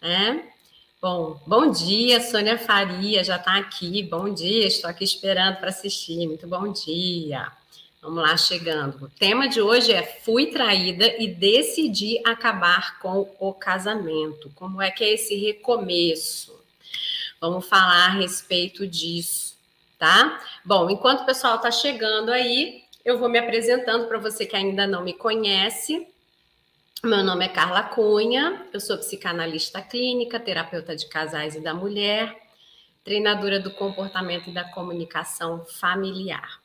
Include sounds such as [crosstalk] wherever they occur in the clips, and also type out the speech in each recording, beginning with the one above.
né? Bom, bom dia, Sônia Faria já está aqui. Bom dia, estou aqui esperando para assistir. Muito bom dia. Vamos lá, chegando. O tema de hoje é Fui traída e decidi acabar com o casamento. Como é que é esse recomeço? Vamos falar a respeito disso, tá? Bom, enquanto o pessoal está chegando aí, eu vou me apresentando para você que ainda não me conhece. Meu nome é Carla Cunha, eu sou psicanalista clínica, terapeuta de casais e da mulher, treinadora do comportamento e da comunicação familiar.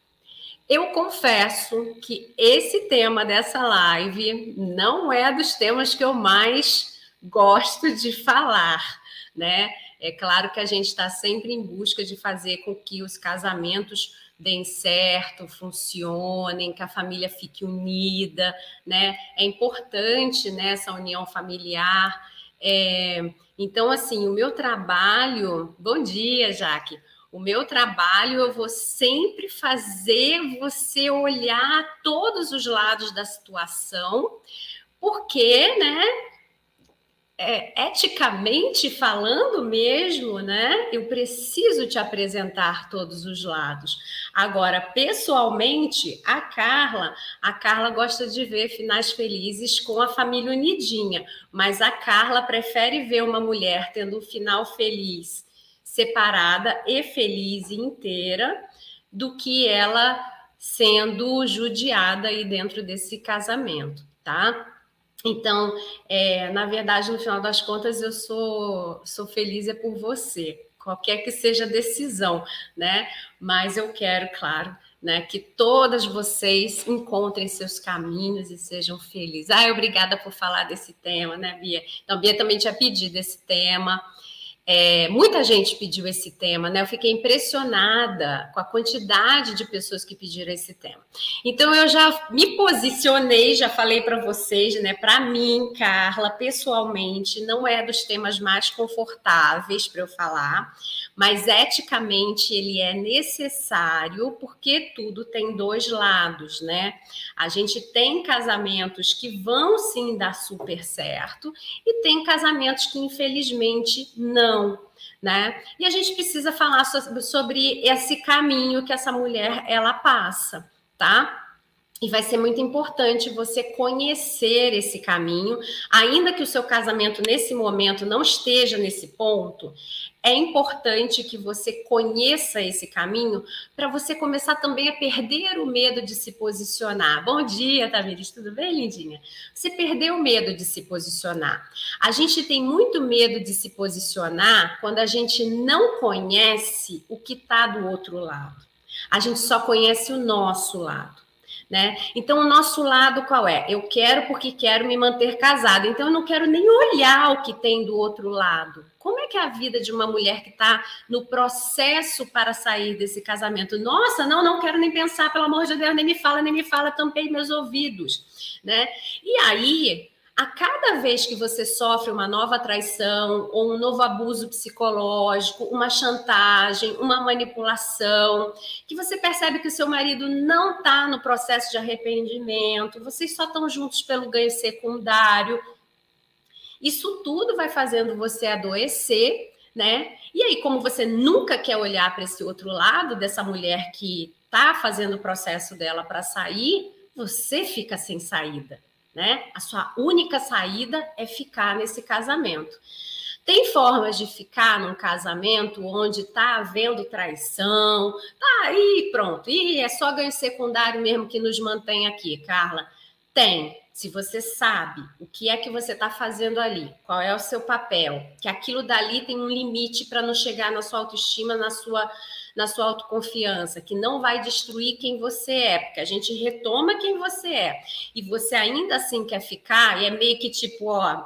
Eu confesso que esse tema dessa live não é dos temas que eu mais gosto de falar, né? É claro que a gente está sempre em busca de fazer com que os casamentos deem certo, funcionem, que a família fique unida, né? É importante né, essa união familiar. É, então, assim, o meu trabalho. Bom dia, Jaque. O meu trabalho, eu vou sempre fazer você olhar todos os lados da situação, porque, né? é, eticamente falando mesmo, né? Eu preciso te apresentar todos os lados. Agora, pessoalmente, a Carla, a Carla gosta de ver finais felizes com a família unidinha, mas a Carla prefere ver uma mulher tendo um final feliz, separada e feliz e inteira, do que ela sendo judiada aí dentro desse casamento, tá? Então, é, na verdade, no final das contas, eu sou, sou feliz é por você, qualquer que seja a decisão, né? Mas eu quero, claro, né, que todas vocês encontrem seus caminhos e sejam felizes. Ah, obrigada por falar desse tema, né, Bia? Então, Bia também tinha pedido esse tema. É, muita gente pediu esse tema, né? Eu fiquei impressionada com a quantidade de pessoas que pediram esse tema. Então eu já me posicionei, já falei para vocês, né? Para mim, Carla, pessoalmente, não é dos temas mais confortáveis para eu falar, mas eticamente ele é necessário porque tudo tem dois lados, né? A gente tem casamentos que vão sim dar super certo e tem casamentos que infelizmente não, né? E a gente precisa falar sobre esse caminho que essa mulher ela passa, tá? E vai ser muito importante você conhecer esse caminho, ainda que o seu casamento nesse momento não esteja nesse ponto, é importante que você conheça esse caminho para você começar também a perder o medo de se posicionar. Bom dia, Tamiris, tudo bem, lindinha? Você perdeu o medo de se posicionar. A gente tem muito medo de se posicionar quando a gente não conhece o que está do outro lado. A gente só conhece o nosso lado né? Então, o nosso lado qual é? Eu quero porque quero me manter casada, então eu não quero nem olhar o que tem do outro lado. Como é que é a vida de uma mulher que está no processo para sair desse casamento? Nossa, não, não quero nem pensar, pelo amor de Deus, nem me fala, nem me fala, tampei meus ouvidos, né? E aí, a cada vez que você sofre uma nova traição ou um novo abuso psicológico, uma chantagem, uma manipulação, que você percebe que o seu marido não está no processo de arrependimento, vocês só estão juntos pelo ganho secundário, isso tudo vai fazendo você adoecer, né? E aí, como você nunca quer olhar para esse outro lado dessa mulher que está fazendo o processo dela para sair, você fica sem saída né? A sua única saída é ficar nesse casamento. Tem formas de ficar num casamento onde está havendo traição, tá aí, pronto, e é só ganho secundário mesmo que nos mantém aqui, Carla. Tem. Se você sabe o que é que você está fazendo ali, qual é o seu papel, que aquilo dali tem um limite para não chegar na sua autoestima, na sua na sua autoconfiança, que não vai destruir quem você é, porque a gente retoma quem você é. E você ainda assim quer ficar, e é meio que tipo, ó,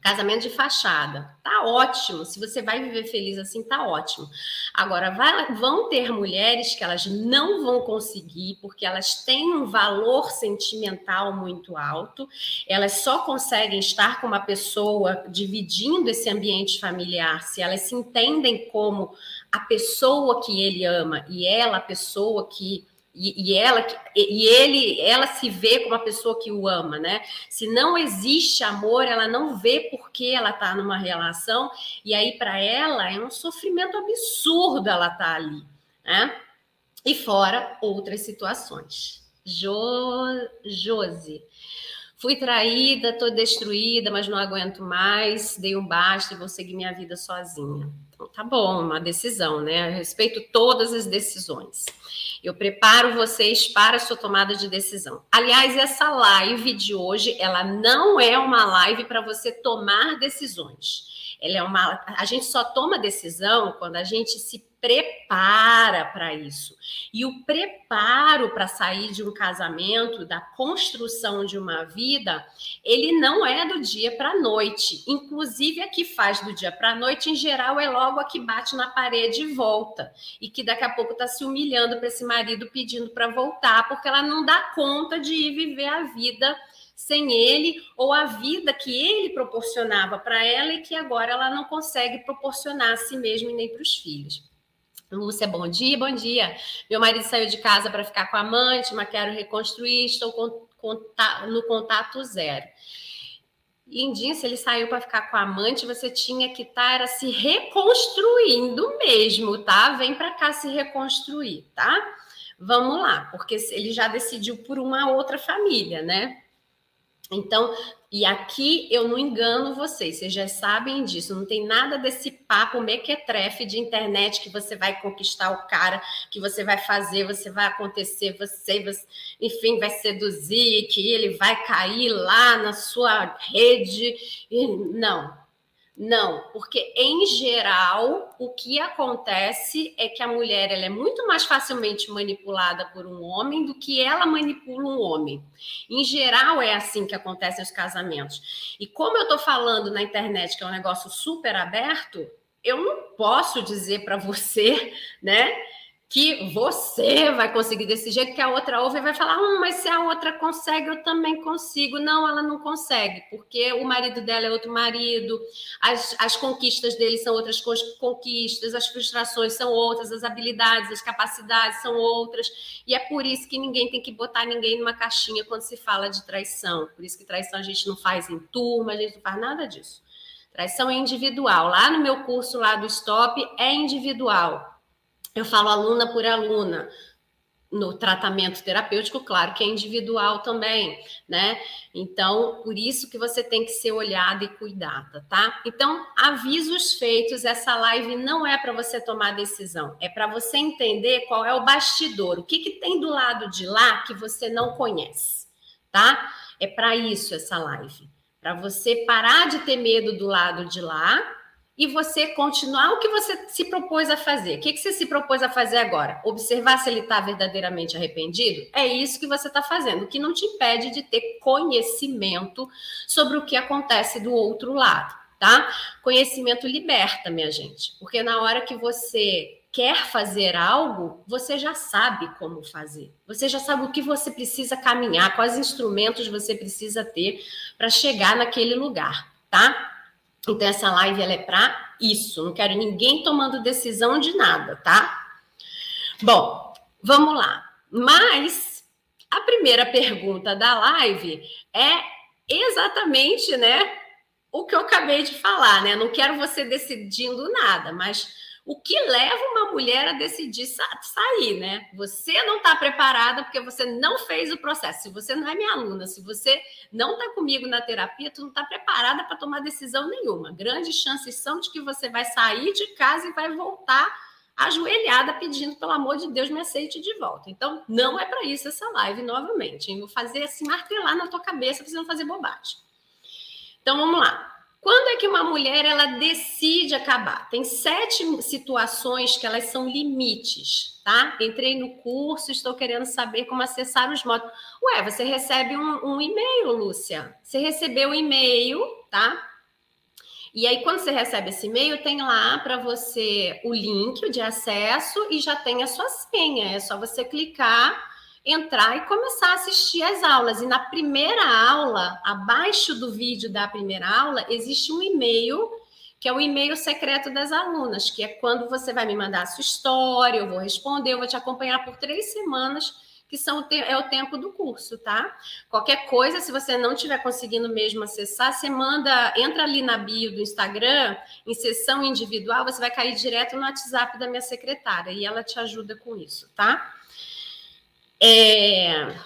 casamento de fachada. Tá ótimo. Se você vai viver feliz assim, tá ótimo. Agora, vai, vão ter mulheres que elas não vão conseguir, porque elas têm um valor sentimental muito alto, elas só conseguem estar com uma pessoa dividindo esse ambiente familiar se elas se entendem como a pessoa que ele ama e ela a pessoa que e, e, ela e ele ela se vê como uma pessoa que o ama, né? Se não existe amor, ela não vê por que ela tá numa relação e aí para ela é um sofrimento absurdo ela tá ali, né? E fora outras situações. Jo, Josi. Fui traída, tô destruída, mas não aguento mais, dei um basta e vou seguir minha vida sozinha. Então, tá bom, uma decisão, né? Eu respeito todas as decisões. Eu preparo vocês para a sua tomada de decisão. Aliás, essa live de hoje, ela não é uma live para você tomar decisões. Ela é uma a gente só toma decisão quando a gente se prepara para isso. E o preparo para sair de um casamento, da construção de uma vida, ele não é do dia para a noite. Inclusive, a que faz do dia para a noite, em geral, é logo a que bate na parede e volta. E que daqui a pouco está se humilhando para esse marido pedindo para voltar, porque ela não dá conta de ir viver a vida sem ele ou a vida que ele proporcionava para ela e que agora ela não consegue proporcionar a si mesma e nem para os filhos. Lúcia, bom dia, bom dia. Meu marido saiu de casa para ficar com a amante, mas quero reconstruir, estou no contato zero. Lindinho, se ele saiu para ficar com a amante, você tinha que estar tá, se reconstruindo mesmo, tá? Vem para cá se reconstruir, tá? Vamos lá, porque ele já decidiu por uma outra família, né? Então, e aqui eu não engano vocês, vocês já sabem disso, não tem nada desse papo mequetrefe de internet que você vai conquistar o cara, que você vai fazer, você vai acontecer, você, você enfim, vai seduzir, que ele vai cair lá na sua rede. Não, não, porque em geral o que acontece é que a mulher ela é muito mais facilmente manipulada por um homem do que ela manipula um homem. Em geral é assim que acontecem os casamentos. E como eu estou falando na internet que é um negócio super aberto, eu não posso dizer para você, né, que você vai conseguir desse jeito, que a outra ouve e vai falar, hum, mas se a outra consegue, eu também consigo. Não, ela não consegue, porque o marido dela é outro marido, as, as conquistas dele são outras conquistas, as frustrações são outras, as habilidades, as capacidades são outras, e é por isso que ninguém tem que botar ninguém numa caixinha quando se fala de traição. Por isso que traição a gente não faz em turma, a gente não faz nada disso. Traição é individual. Lá no meu curso lá do Stop é individual eu falo aluna por aluna. No tratamento terapêutico, claro que é individual também, né? Então, por isso que você tem que ser olhada e cuidada, tá? Então, avisos feitos, essa live não é para você tomar decisão, é para você entender qual é o bastidor, o que, que tem do lado de lá que você não conhece, tá? É para isso essa live, para você parar de ter medo do lado de lá e você continuar o que você se propôs a fazer. O que, que você se propôs a fazer agora? Observar se ele está verdadeiramente arrependido? É isso que você está fazendo, o que não te impede de ter conhecimento sobre o que acontece do outro lado, tá? Conhecimento liberta, minha gente, porque na hora que você quer fazer algo, você já sabe como fazer. Você já sabe o que você precisa caminhar, quais instrumentos você precisa ter para chegar naquele lugar, tá? Então, essa live ela é para isso. Não quero ninguém tomando decisão de nada, tá? Bom, vamos lá. Mas a primeira pergunta da live é exatamente, né, o que eu acabei de falar, né? Não quero você decidindo nada, mas o que leva uma mulher a decidir sa sair, né? Você não está preparada porque você não fez o processo. Se você não é minha aluna, se você não está comigo na terapia, tu não está preparada para tomar decisão nenhuma. Grandes chances são de que você vai sair de casa e vai voltar ajoelhada pedindo, pelo amor de Deus, me aceite de volta. Então, não é para isso essa live novamente. Eu vou fazer assim, martelar na tua cabeça para você não fazer bobagem. Então, vamos lá. Quando é que uma mulher ela decide acabar? Tem sete situações que elas são limites, tá? Entrei no curso, estou querendo saber como acessar os modos. Ué, você recebe um, um e-mail, Lúcia. Você recebeu o um e-mail, tá? E aí, quando você recebe esse e-mail, tem lá para você o link de acesso e já tem a sua senha. É só você clicar entrar e começar a assistir as aulas. E na primeira aula, abaixo do vídeo da primeira aula, existe um e-mail que é o e-mail secreto das alunas, que é quando você vai me mandar a sua história, eu vou responder, eu vou te acompanhar por três semanas que são é o tempo do curso, tá? Qualquer coisa, se você não estiver conseguindo mesmo acessar, você manda, entra ali na bio do Instagram, em sessão individual, você vai cair direto no WhatsApp da minha secretária e ela te ajuda com isso, tá? É...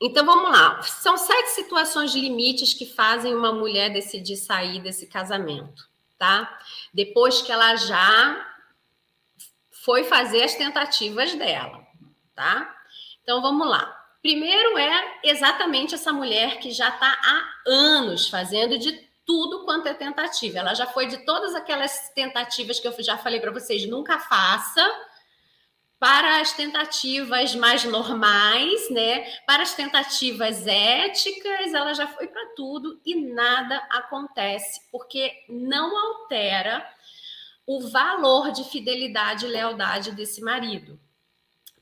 Então vamos lá. São sete situações limites que fazem uma mulher decidir sair desse casamento, tá? Depois que ela já foi fazer as tentativas dela, tá? Então vamos lá. Primeiro é exatamente essa mulher que já está há anos fazendo de tudo quanto é tentativa. Ela já foi de todas aquelas tentativas que eu já falei para vocês, nunca faça, para as tentativas mais normais, né? Para as tentativas éticas, ela já foi para tudo e nada acontece, porque não altera o valor de fidelidade e lealdade desse marido.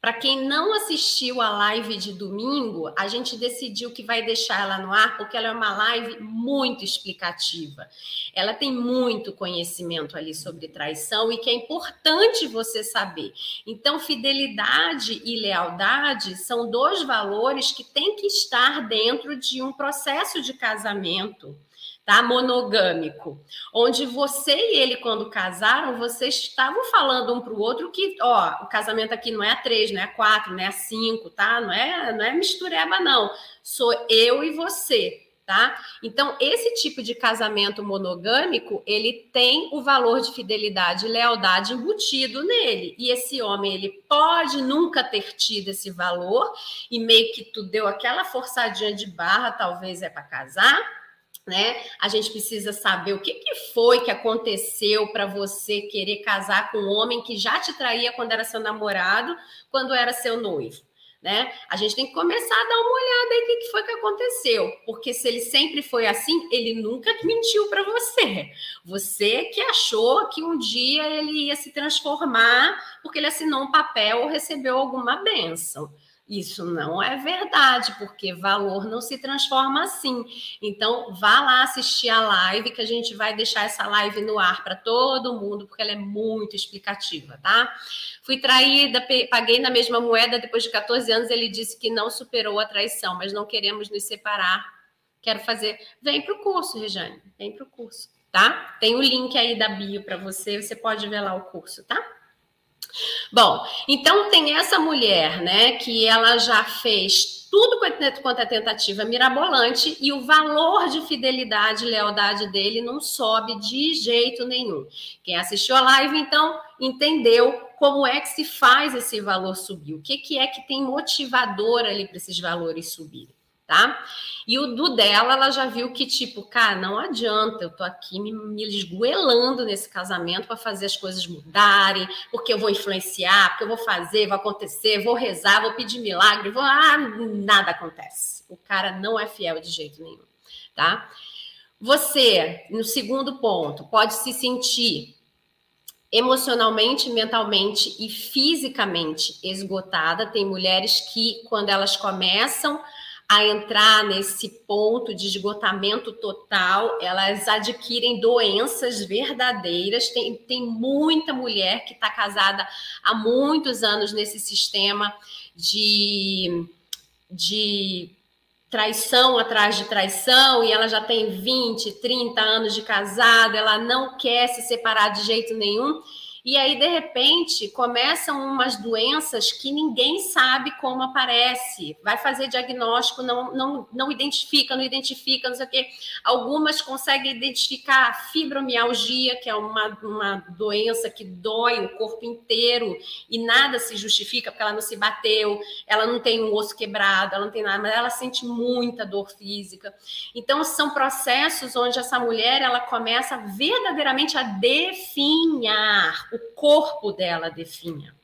Para quem não assistiu a live de domingo, a gente decidiu que vai deixar ela no ar porque ela é uma live muito explicativa. Ela tem muito conhecimento ali sobre traição e que é importante você saber. Então, fidelidade e lealdade são dois valores que têm que estar dentro de um processo de casamento tá? Monogâmico, onde você e ele, quando casaram, vocês estavam falando um para o outro que, ó, o casamento aqui não é a três, não é a quatro, não é a cinco, tá? Não é, não é mistureba, não. Sou eu e você, tá? Então, esse tipo de casamento monogâmico, ele tem o valor de fidelidade e lealdade embutido nele. E esse homem, ele pode nunca ter tido esse valor e meio que tu deu aquela forçadinha de barra, talvez é para casar, né? A gente precisa saber o que, que foi que aconteceu para você querer casar com um homem que já te traía quando era seu namorado, quando era seu noivo. Né? A gente tem que começar a dar uma olhada aí o que foi que aconteceu, porque se ele sempre foi assim, ele nunca mentiu para você. Você que achou que um dia ele ia se transformar porque ele assinou um papel ou recebeu alguma benção. Isso não é verdade, porque valor não se transforma assim. Então, vá lá assistir a live, que a gente vai deixar essa live no ar para todo mundo, porque ela é muito explicativa, tá? Fui traída, paguei na mesma moeda depois de 14 anos. Ele disse que não superou a traição, mas não queremos nos separar. Quero fazer. Vem para o curso, Rejane, vem para o curso, tá? Tem o link aí da bio para você, você pode ver lá o curso, tá? Bom, então tem essa mulher, né, que ela já fez tudo quanto é tentativa mirabolante e o valor de fidelidade e lealdade dele não sobe de jeito nenhum. Quem assistiu a live, então, entendeu como é que se faz esse valor subir, o que, que é que tem motivador ali para esses valores subirem tá? E o do dela, ela já viu que, tipo, cara, não adianta, eu tô aqui me, me esgoelando nesse casamento para fazer as coisas mudarem, porque eu vou influenciar, porque eu vou fazer, vai acontecer, vou rezar, vou pedir milagre, vou. Ah, nada acontece. O cara não é fiel de jeito nenhum, tá? Você, no segundo ponto, pode se sentir emocionalmente, mentalmente e fisicamente esgotada. Tem mulheres que, quando elas começam a entrar nesse ponto de esgotamento total, elas adquirem doenças verdadeiras. Tem, tem muita mulher que está casada há muitos anos nesse sistema de, de traição atrás de traição, e ela já tem 20, 30 anos de casada, ela não quer se separar de jeito nenhum e aí, de repente, começam umas doenças que ninguém sabe como aparece. Vai fazer diagnóstico, não, não, não identifica, não identifica, não sei o quê. Algumas conseguem identificar fibromialgia, que é uma, uma doença que dói o corpo inteiro e nada se justifica, porque ela não se bateu, ela não tem um osso quebrado, ela não tem nada, mas ela sente muita dor física. Então, são processos onde essa mulher ela começa verdadeiramente a definhar o corpo dela definha.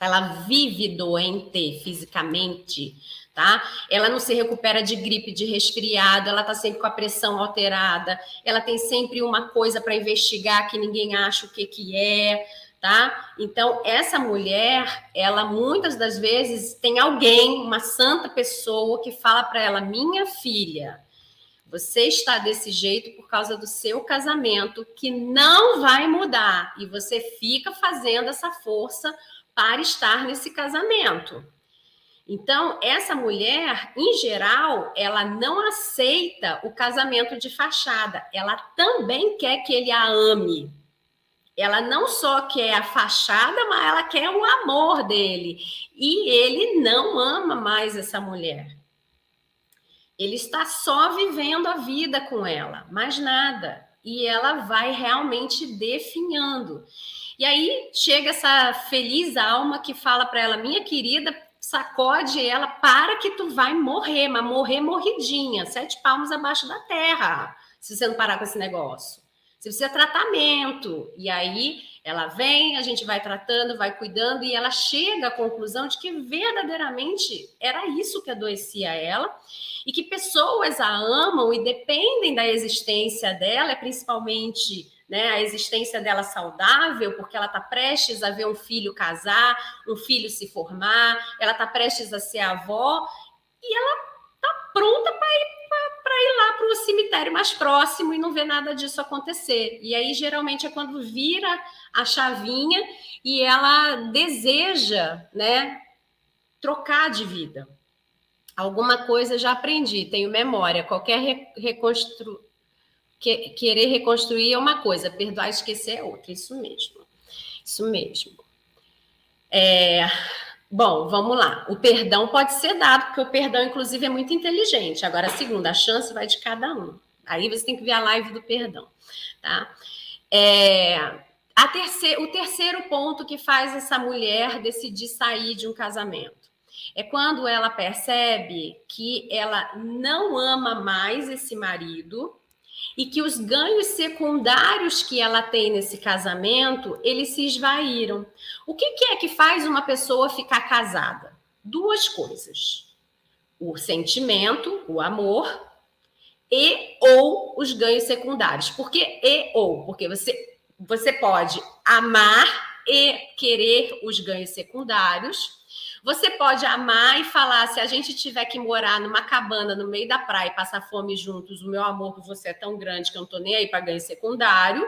Ela vive doente fisicamente, tá? Ela não se recupera de gripe, de resfriado, ela tá sempre com a pressão alterada, ela tem sempre uma coisa para investigar que ninguém acha o que que é, tá? Então, essa mulher, ela muitas das vezes tem alguém, uma santa pessoa que fala para ela: "Minha filha, você está desse jeito por causa do seu casamento, que não vai mudar. E você fica fazendo essa força para estar nesse casamento. Então, essa mulher, em geral, ela não aceita o casamento de fachada. Ela também quer que ele a ame. Ela não só quer a fachada, mas ela quer o amor dele. E ele não ama mais essa mulher. Ele está só vivendo a vida com ela, mais nada. E ela vai realmente definhando. E aí chega essa feliz alma que fala para ela: Minha querida, sacode ela para que tu vai morrer, mas morrer morridinha, sete palmos abaixo da terra, se você não parar com esse negócio. Você precisa tratamento. E aí ela vem, a gente vai tratando, vai cuidando, e ela chega à conclusão de que verdadeiramente era isso que adoecia ela, e que pessoas a amam e dependem da existência dela, principalmente né, a existência dela saudável, porque ela está prestes a ver um filho casar, um filho se formar, ela está prestes a ser avó, e ela está pronta para ir para ir lá para o cemitério mais próximo e não ver nada disso acontecer. E aí, geralmente, é quando vira a chavinha e ela deseja né, trocar de vida. Alguma coisa já aprendi, tenho memória. Qualquer reconstru que, querer reconstruir é uma coisa, perdoar e esquecer é outra. Isso mesmo. Isso mesmo. É, bom, vamos lá. O perdão pode ser dado, porque o perdão, inclusive, é muito inteligente. Agora, a segunda, chance vai de cada um. Aí você tem que ver a live do perdão, tá? É, a terceiro, o terceiro ponto que faz essa mulher decidir sair de um casamento é quando ela percebe que ela não ama mais esse marido e que os ganhos secundários que ela tem nesse casamento, eles se esvaíram. O que, que é que faz uma pessoa ficar casada? Duas coisas: o sentimento, o amor, e ou os ganhos secundários. Por que e ou? Porque você, você pode amar e querer os ganhos secundários você pode amar e falar: se a gente tiver que morar numa cabana no meio da praia e passar fome juntos, o meu amor por você é tão grande que eu não tô nem aí para ganho secundário.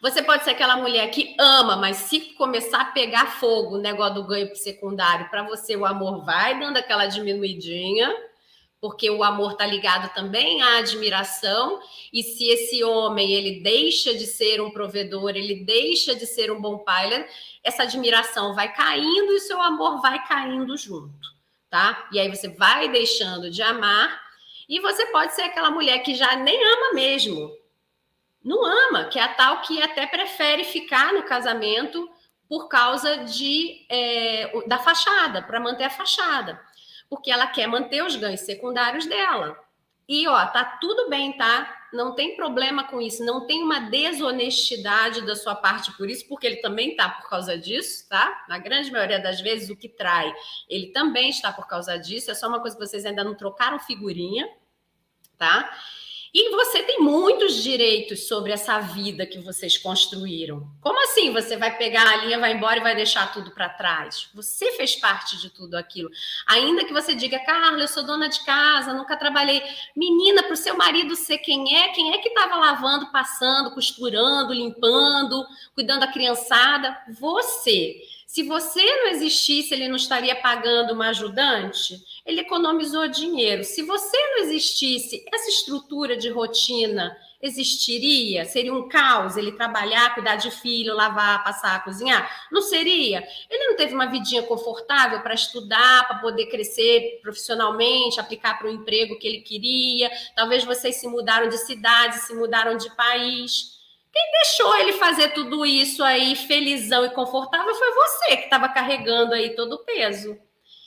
Você pode ser aquela mulher que ama, mas se começar a pegar fogo o negócio do ganho secundário, para você o amor vai dando aquela diminuidinha porque o amor está ligado também à admiração, e se esse homem ele deixa de ser um provedor, ele deixa de ser um bom pai, essa admiração vai caindo e o seu amor vai caindo junto, tá? E aí você vai deixando de amar, e você pode ser aquela mulher que já nem ama mesmo. Não ama, que é a tal que até prefere ficar no casamento por causa de é, da fachada, para manter a fachada porque ela quer manter os ganhos secundários dela. E ó, tá tudo bem, tá? Não tem problema com isso, não tem uma desonestidade da sua parte por isso, porque ele também tá por causa disso, tá? Na grande maioria das vezes o que trai, ele também está por causa disso, é só uma coisa que vocês ainda não trocaram figurinha, tá? E você tem muitos direitos sobre essa vida que vocês construíram. Como assim? Você vai pegar a linha, vai embora e vai deixar tudo para trás? Você fez parte de tudo aquilo. Ainda que você diga, Carla, eu sou dona de casa, nunca trabalhei. Menina, para o seu marido ser quem é, quem é que estava lavando, passando, costurando, limpando, cuidando da criançada? Você. Se você não existisse, ele não estaria pagando uma ajudante? Ele economizou dinheiro. Se você não existisse, essa estrutura de rotina existiria? Seria um caos ele trabalhar, cuidar de filho, lavar, passar, cozinhar? Não seria? Ele não teve uma vidinha confortável para estudar, para poder crescer profissionalmente, aplicar para o emprego que ele queria. Talvez vocês se mudaram de cidade, se mudaram de país. Quem deixou ele fazer tudo isso aí felizão e confortável foi você que estava carregando aí todo o peso.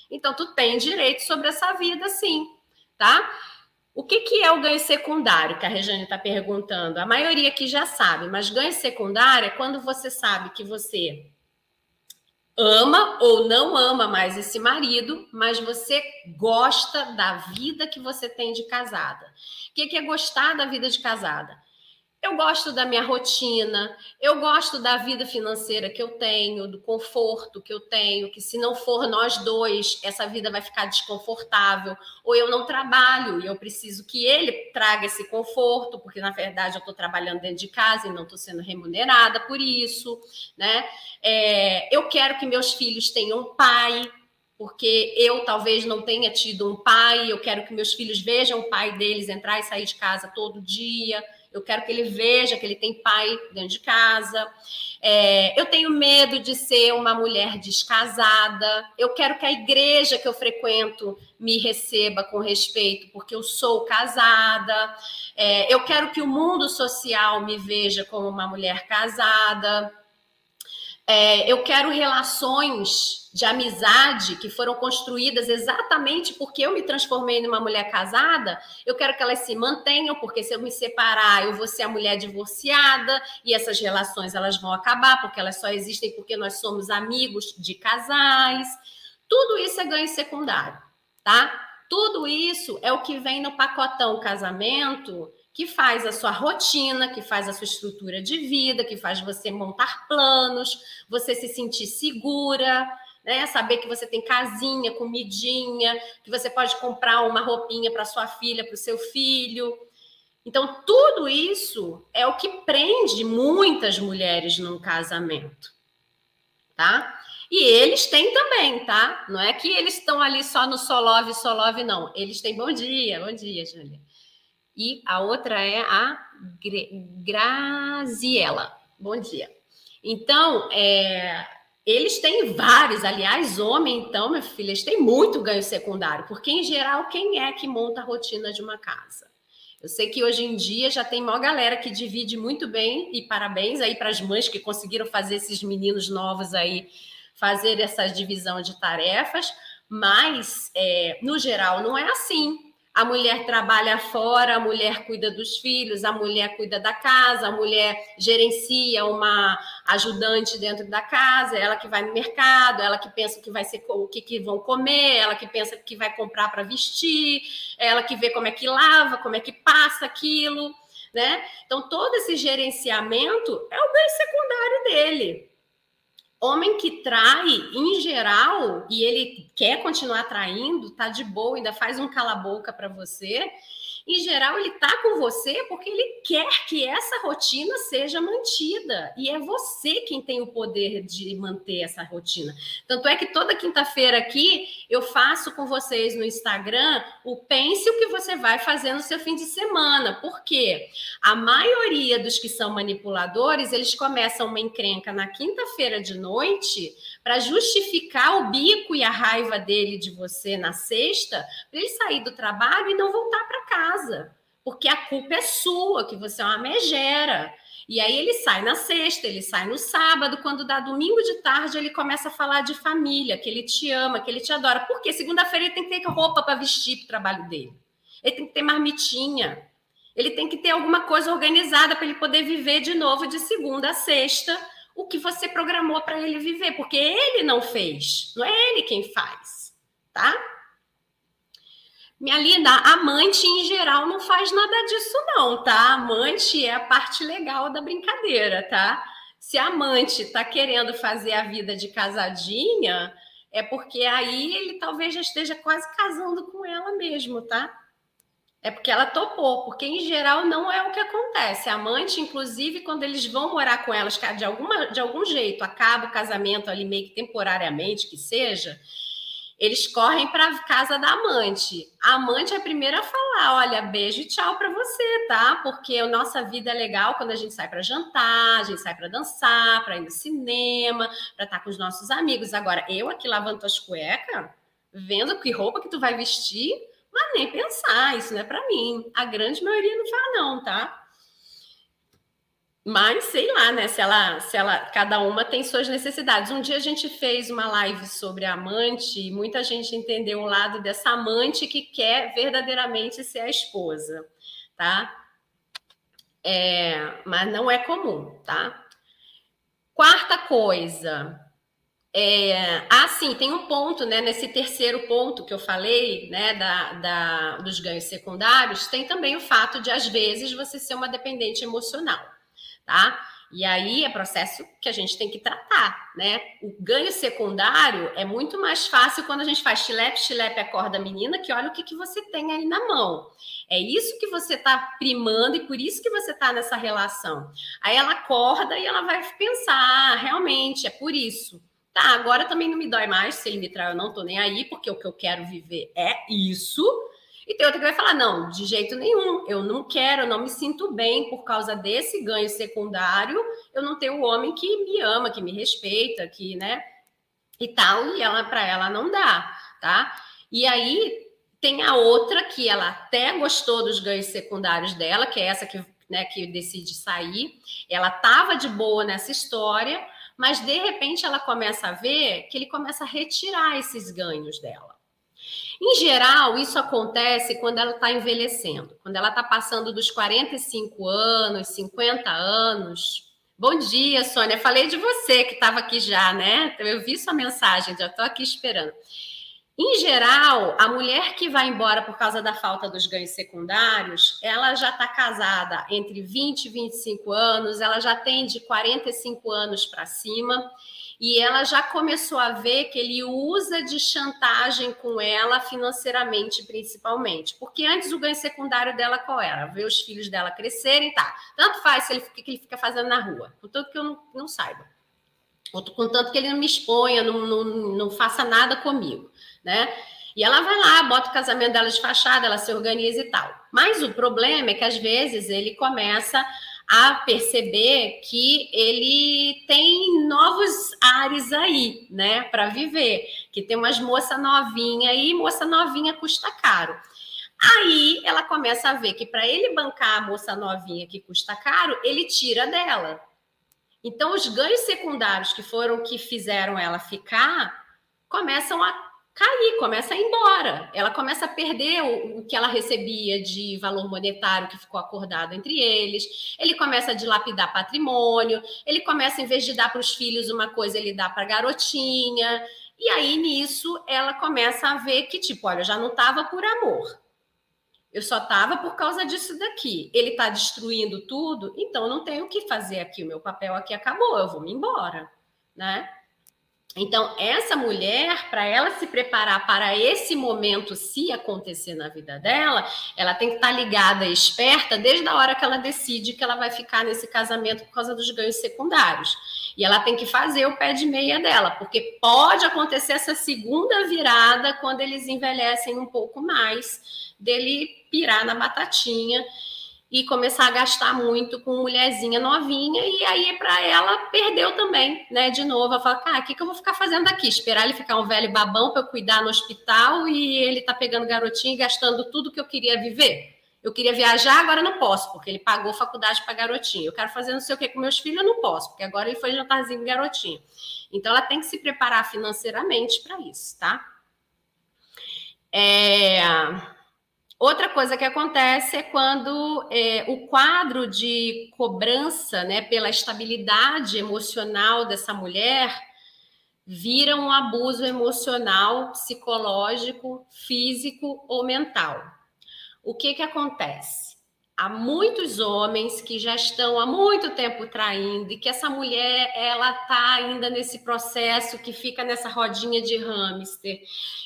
Então tu tem direito sobre essa vida, sim, tá? O que, que é o ganho secundário que a Regiane está perguntando? A maioria aqui já sabe, mas ganho secundário é quando você sabe que você ama ou não ama mais esse marido, mas você gosta da vida que você tem de casada. O que, que é gostar da vida de casada? Eu gosto da minha rotina, eu gosto da vida financeira que eu tenho, do conforto que eu tenho, que se não for nós dois, essa vida vai ficar desconfortável, ou eu não trabalho e eu preciso que ele traga esse conforto, porque na verdade eu estou trabalhando dentro de casa e não estou sendo remunerada por isso, né? É, eu quero que meus filhos tenham pai, porque eu talvez não tenha tido um pai, eu quero que meus filhos vejam o pai deles entrar e sair de casa todo dia, eu quero que ele veja que ele tem pai dentro de casa. É, eu tenho medo de ser uma mulher descasada. Eu quero que a igreja que eu frequento me receba com respeito, porque eu sou casada. É, eu quero que o mundo social me veja como uma mulher casada. É, eu quero relações de amizade que foram construídas exatamente porque eu me transformei numa mulher casada. Eu quero que elas se mantenham, porque se eu me separar, eu vou ser a mulher divorciada e essas relações elas vão acabar, porque elas só existem porque nós somos amigos de casais. Tudo isso é ganho secundário, tá? Tudo isso é o que vem no pacotão casamento que faz a sua rotina, que faz a sua estrutura de vida, que faz você montar planos, você se sentir segura, né? Saber que você tem casinha, comidinha, que você pode comprar uma roupinha para sua filha, para o seu filho. Então, tudo isso é o que prende muitas mulheres num casamento, tá? E eles têm também, tá? Não é que eles estão ali só no Solove, Solove, não. Eles têm bom dia, bom dia, Júlia e a outra é a Graziela. Bom dia. Então, é, eles têm vários, aliás, homem, então, minha filha, eles têm muito ganho secundário, porque em geral, quem é que monta a rotina de uma casa? Eu sei que hoje em dia já tem maior galera que divide muito bem, e parabéns aí para as mães que conseguiram fazer esses meninos novos aí fazer essa divisão de tarefas, mas é, no geral não é assim a mulher trabalha fora, a mulher cuida dos filhos, a mulher cuida da casa, a mulher gerencia uma ajudante dentro da casa, ela que vai no mercado, ela que pensa que vai ser o que, que vão comer, ela que pensa que vai comprar para vestir, ela que vê como é que lava, como é que passa aquilo, né? Então todo esse gerenciamento é o bem secundário dele. Homem que trai, em geral, e ele quer continuar traindo, tá de boa, ainda faz um cala-boca para você, em geral, ele está com você porque ele quer que essa rotina seja mantida. E é você quem tem o poder de manter essa rotina. Tanto é que toda quinta-feira aqui eu faço com vocês no Instagram o pense o que você vai fazer no seu fim de semana. Porque a maioria dos que são manipuladores, eles começam uma encrenca na quinta-feira de noite para justificar o bico e a raiva dele de você na sexta, para ele sair do trabalho e não voltar para casa. Porque a culpa é sua, que você é uma megera. E aí ele sai na sexta, ele sai no sábado, quando dá domingo de tarde, ele começa a falar de família, que ele te ama, que ele te adora. Porque segunda-feira ele tem que ter roupa para vestir para o trabalho dele. Ele tem que ter marmitinha. Ele tem que ter alguma coisa organizada para ele poder viver de novo de segunda a sexta o que você programou para ele viver, porque ele não fez, não é ele quem faz, tá? Minha linda, amante em geral não faz nada disso, não, tá? Amante é a parte legal da brincadeira, tá? Se a amante está querendo fazer a vida de casadinha, é porque aí ele talvez já esteja quase casando com ela mesmo, tá? É porque ela topou, porque em geral não é o que acontece. A amante, inclusive, quando eles vão morar com elas, de, alguma, de algum jeito, acaba o casamento ali meio que temporariamente, que seja, eles correm para a casa da amante. A amante é a primeira a falar: olha, beijo e tchau para você, tá? Porque a nossa vida é legal quando a gente sai para jantar, a gente sai para dançar, para ir no cinema, para estar tá com os nossos amigos. Agora, eu aqui lavando as cuecas, vendo que roupa que tu vai vestir mas nem pensar, isso não é para mim. A grande maioria não fala não, tá? Mas sei lá, né? Se ela, se ela, cada uma tem suas necessidades. Um dia a gente fez uma live sobre amante e muita gente entendeu o lado dessa amante que quer verdadeiramente ser a esposa, tá? É, mas não é comum, tá? Quarta coisa, é, ah, sim, tem um ponto, né? Nesse terceiro ponto que eu falei, né, da, da, dos ganhos secundários, tem também o fato de, às vezes, você ser uma dependente emocional, tá? E aí é processo que a gente tem que tratar, né? O ganho secundário é muito mais fácil quando a gente faz chilepe, chilepe, acorda menina, que olha o que, que você tem aí na mão. É isso que você está primando e por isso que você está nessa relação. Aí ela acorda e ela vai pensar, ah, realmente, é por isso Tá, agora também não me dói mais se ele me trai, eu não tô nem aí, porque o que eu quero viver é isso. E tem outra que vai falar: não, de jeito nenhum, eu não quero, eu não me sinto bem por causa desse ganho secundário, eu não tenho um homem que me ama, que me respeita, que, né, e tal, e ela, para ela, não dá, tá? E aí tem a outra que ela até gostou dos ganhos secundários dela, que é essa que, né, que decide sair. Ela tava de boa nessa história, mas de repente ela começa a ver que ele começa a retirar esses ganhos dela. Em geral, isso acontece quando ela está envelhecendo, quando ela está passando dos 45 anos, 50 anos. Bom dia, Sônia. Falei de você que estava aqui já, né? Eu vi sua mensagem, já estou aqui esperando. Em geral, a mulher que vai embora por causa da falta dos ganhos secundários, ela já está casada entre 20 e 25 anos, ela já tem de 45 anos para cima e ela já começou a ver que ele usa de chantagem com ela financeiramente, principalmente. Porque antes o ganho secundário dela qual era? Ver os filhos dela crescerem, tá. Tanto faz se ele, o que ele fica fazendo na rua, contanto que eu não, não saiba. Contanto que ele não me exponha, não, não, não faça nada comigo né? E ela vai lá, bota o casamento dela de fachada, ela se organiza e tal. Mas o problema é que às vezes ele começa a perceber que ele tem novos ares aí, né, para viver, que tem umas moça novinha aí, moça novinha custa caro. Aí ela começa a ver que para ele bancar a moça novinha que custa caro, ele tira dela. Então os ganhos secundários que foram que fizeram ela ficar começam a cair, começa a ir embora. Ela começa a perder o, o, que ela recebia de valor monetário que ficou acordado entre eles. Ele começa a dilapidar patrimônio. Ele começa, em vez de dar para os filhos uma coisa, ele dá para a garotinha. E aí, nisso, ela começa a ver que, tipo, olha, eu já não estava por amor. Eu só estava por causa disso daqui. Ele está destruindo tudo, então não tenho o que fazer aqui. O meu papel aqui acabou, eu vou me embora, né? Então, essa mulher, para ela se preparar para esse momento, se acontecer na vida dela, ela tem que estar tá ligada e esperta desde a hora que ela decide que ela vai ficar nesse casamento por causa dos ganhos secundários. E ela tem que fazer o pé de meia dela, porque pode acontecer essa segunda virada quando eles envelhecem um pouco mais, dele pirar na batatinha e começar a gastar muito com mulherzinha novinha, e aí para ela perdeu também, né? De novo, ela fala, cara, o que, que eu vou ficar fazendo aqui? Esperar ele ficar um velho babão para eu cuidar no hospital e ele tá pegando garotinho e gastando tudo que eu queria viver. Eu queria viajar, agora não posso, porque ele pagou faculdade para garotinho. Eu quero fazer não sei o que com meus filhos, eu não posso, porque agora ele foi jantarzinho garotinho. Então ela tem que se preparar financeiramente para isso, tá? É... Outra coisa que acontece é quando é, o quadro de cobrança né, pela estabilidade emocional dessa mulher vira um abuso emocional, psicológico, físico ou mental. O que, que acontece? Há muitos homens que já estão há muito tempo traindo e que essa mulher ela tá ainda nesse processo que fica nessa rodinha de hamster,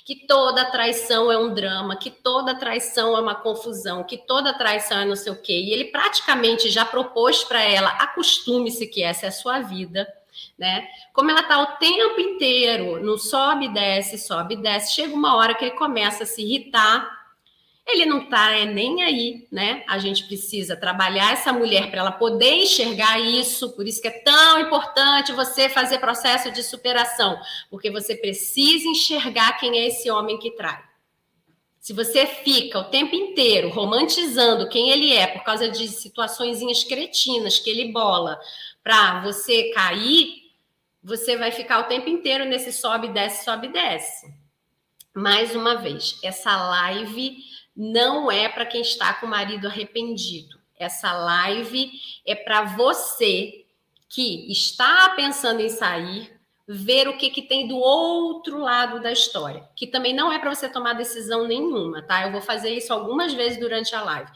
que toda traição é um drama, que toda traição é uma confusão, que toda traição é não sei o quê. E ele praticamente já propôs para ela, acostume-se que essa é a sua vida. Né? Como ela está o tempo inteiro no sobe, desce, sobe, desce, chega uma hora que ele começa a se irritar ele não está é, nem aí, né? A gente precisa trabalhar essa mulher para ela poder enxergar isso, por isso que é tão importante você fazer processo de superação, porque você precisa enxergar quem é esse homem que trai. Se você fica o tempo inteiro romantizando quem ele é por causa de situações cretinas que ele bola para você cair, você vai ficar o tempo inteiro nesse sobe, desce, sobe, desce. Mais uma vez, essa live não é para quem está com o marido arrependido. Essa live é para você que está pensando em sair, ver o que, que tem do outro lado da história, que também não é para você tomar decisão nenhuma, tá? Eu vou fazer isso algumas vezes durante a live.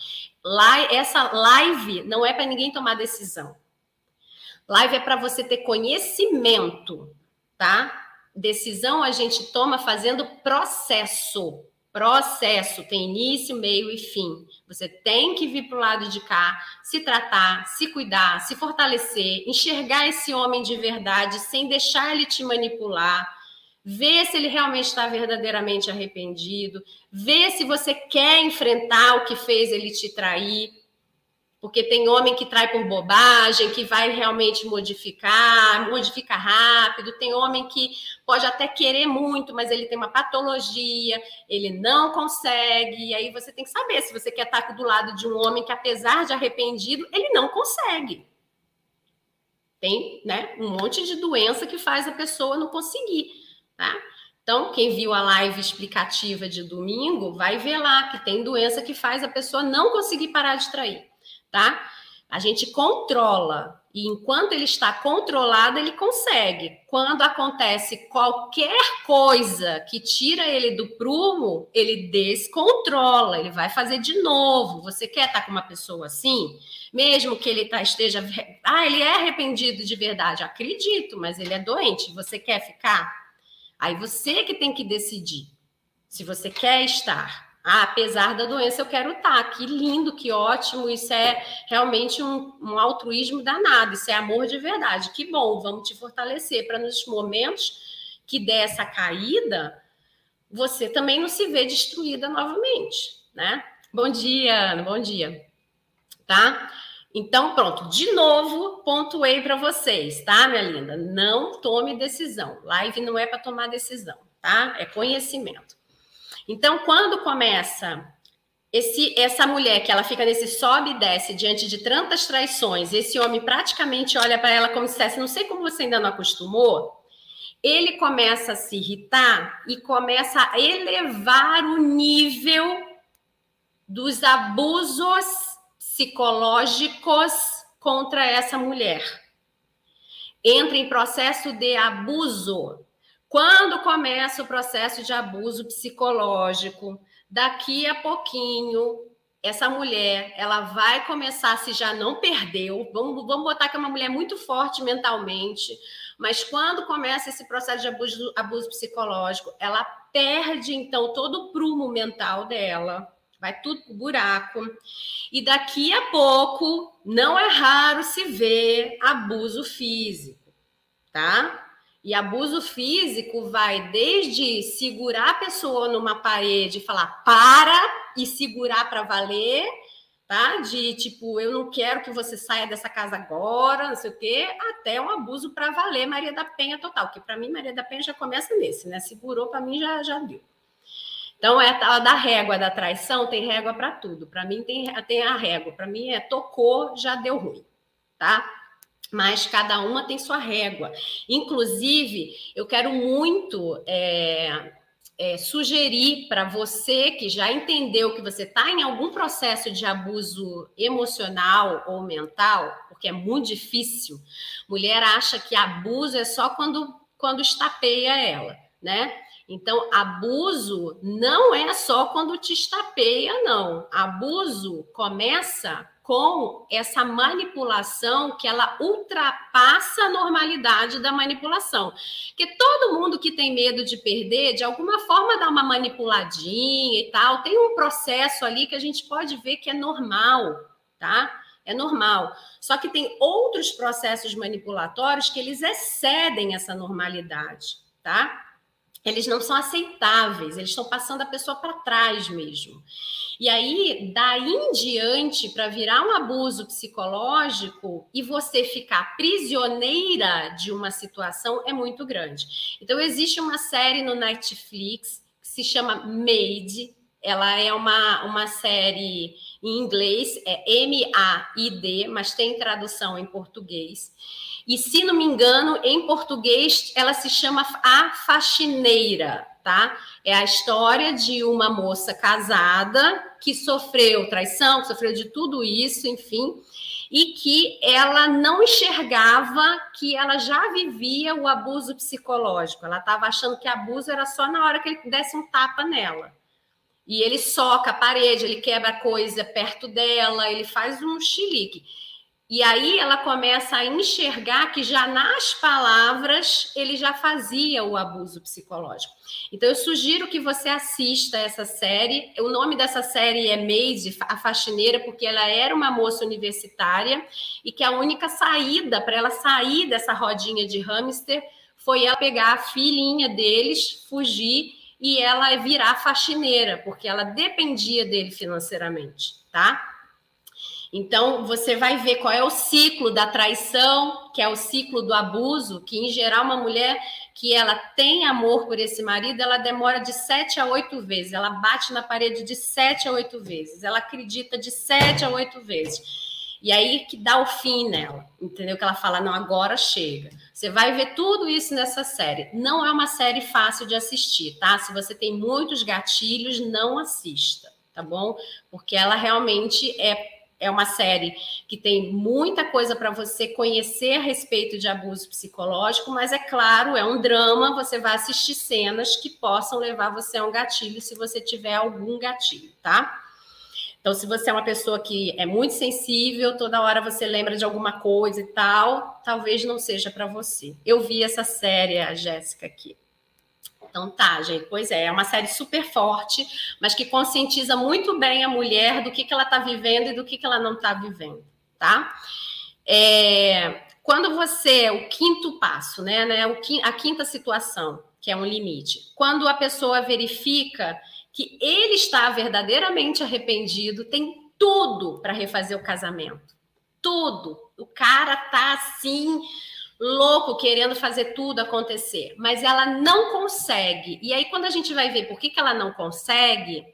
Essa live não é para ninguém tomar decisão. Live é para você ter conhecimento, tá? Decisão a gente toma fazendo processo processo, tem início, meio e fim. Você tem que vir para o lado de cá, se tratar, se cuidar, se fortalecer, enxergar esse homem de verdade sem deixar ele te manipular, ver se ele realmente está verdadeiramente arrependido, ver se você quer enfrentar o que fez ele te trair. Porque tem homem que trai por bobagem, que vai realmente modificar, modifica rápido. Tem homem que pode até querer muito, mas ele tem uma patologia, ele não consegue. E aí você tem que saber se você quer estar do lado de um homem que, apesar de arrependido, ele não consegue. Tem né, um monte de doença que faz a pessoa não conseguir. Tá? Então, quem viu a live explicativa de domingo, vai ver lá que tem doença que faz a pessoa não conseguir parar de trair tá? A gente controla e enquanto ele está controlado, ele consegue. Quando acontece qualquer coisa que tira ele do prumo, ele descontrola, ele vai fazer de novo. Você quer estar com uma pessoa assim? Mesmo que ele tá, esteja. Ah, ele é arrependido de verdade. Acredito, mas ele é doente. Você quer ficar? Aí você que tem que decidir se você quer estar. Ah, apesar da doença, eu quero estar. Que lindo, que ótimo. Isso é realmente um, um altruísmo danado. Isso é amor de verdade. Que bom, vamos te fortalecer para nos momentos que der essa caída, você também não se vê destruída novamente, né? Bom dia, Ana, bom dia. Tá? Então, pronto, de novo, pontuei para vocês, tá, minha linda? Não tome decisão. Live não é para tomar decisão, tá? É conhecimento. Então, quando começa esse, essa mulher que ela fica nesse sobe e desce diante de tantas traições, esse homem praticamente olha para ela como se dissesse, não sei como você ainda não acostumou, ele começa a se irritar e começa a elevar o nível dos abusos psicológicos contra essa mulher. Entra em processo de abuso. Quando começa o processo de abuso psicológico, daqui a pouquinho, essa mulher, ela vai começar, se já não perdeu, vamos, vamos botar que é uma mulher muito forte mentalmente, mas quando começa esse processo de abuso, abuso psicológico, ela perde, então, todo o prumo mental dela, vai tudo pro buraco. E daqui a pouco, não é raro se ver abuso físico, tá? E abuso físico vai desde segurar a pessoa numa parede e falar para e segurar para valer, tá? De tipo, eu não quero que você saia dessa casa agora, não sei o quê, até um abuso para valer Maria da Penha total, que para mim Maria da Penha já começa nesse, né? Segurou para mim já já deu. Então é a da régua da traição, tem régua para tudo. Para mim tem, tem a régua, para mim é tocou, já deu ruim, tá? Mas cada uma tem sua régua. Inclusive, eu quero muito é, é, sugerir para você que já entendeu que você está em algum processo de abuso emocional ou mental, porque é muito difícil. Mulher acha que abuso é só quando, quando estapeia ela, né? Então, abuso não é só quando te estapeia, não. Abuso começa com essa manipulação que ela ultrapassa a normalidade da manipulação. Que todo mundo que tem medo de perder, de alguma forma dá uma manipuladinha e tal, tem um processo ali que a gente pode ver que é normal, tá? É normal. Só que tem outros processos manipulatórios que eles excedem essa normalidade, tá? Eles não são aceitáveis, eles estão passando a pessoa para trás mesmo. E aí, daí em diante, para virar um abuso psicológico e você ficar prisioneira de uma situação é muito grande. Então, existe uma série no Netflix que se chama Made. Ela é uma, uma série em inglês, é M-A-I-D, mas tem tradução em português. E, se não me engano, em português ela se chama A Faxineira tá? É a história de uma moça casada que sofreu traição, que sofreu de tudo isso, enfim, e que ela não enxergava que ela já vivia o abuso psicológico. Ela estava achando que abuso era só na hora que ele desse um tapa nela. E ele soca a parede, ele quebra coisa perto dela, ele faz um chilique. E aí ela começa a enxergar que já nas palavras ele já fazia o abuso psicológico. Então eu sugiro que você assista essa série. O nome dessa série é Maze, a faxineira, porque ela era uma moça universitária e que a única saída para ela sair dessa rodinha de hamster foi ela pegar a filhinha deles, fugir e ela virar faxineira, porque ela dependia dele financeiramente, tá? Então, você vai ver qual é o ciclo da traição, que é o ciclo do abuso, que em geral uma mulher que ela tem amor por esse marido, ela demora de sete a oito vezes, ela bate na parede de sete a oito vezes, ela acredita de sete a oito vezes. E aí que dá o fim nela, entendeu? Que ela fala, não, agora chega. Você vai ver tudo isso nessa série. Não é uma série fácil de assistir, tá? Se você tem muitos gatilhos, não assista, tá bom? Porque ela realmente é é uma série que tem muita coisa para você conhecer a respeito de abuso psicológico, mas é claro, é um drama, você vai assistir cenas que possam levar você a um gatilho se você tiver algum gatilho, tá? Então, se você é uma pessoa que é muito sensível, toda hora você lembra de alguma coisa e tal, talvez não seja para você. Eu vi essa série, a Jéssica aqui. Então tá, gente. Pois é, é uma série super forte, mas que conscientiza muito bem a mulher do que, que ela está vivendo e do que, que ela não está vivendo, tá? É, quando você, o quinto passo, né, né, a quinta situação, que é um limite, quando a pessoa verifica que ele está verdadeiramente arrependido, tem tudo para refazer o casamento. Tudo. O cara tá assim, louco querendo fazer tudo acontecer, mas ela não consegue. E aí, quando a gente vai ver por que, que ela não consegue,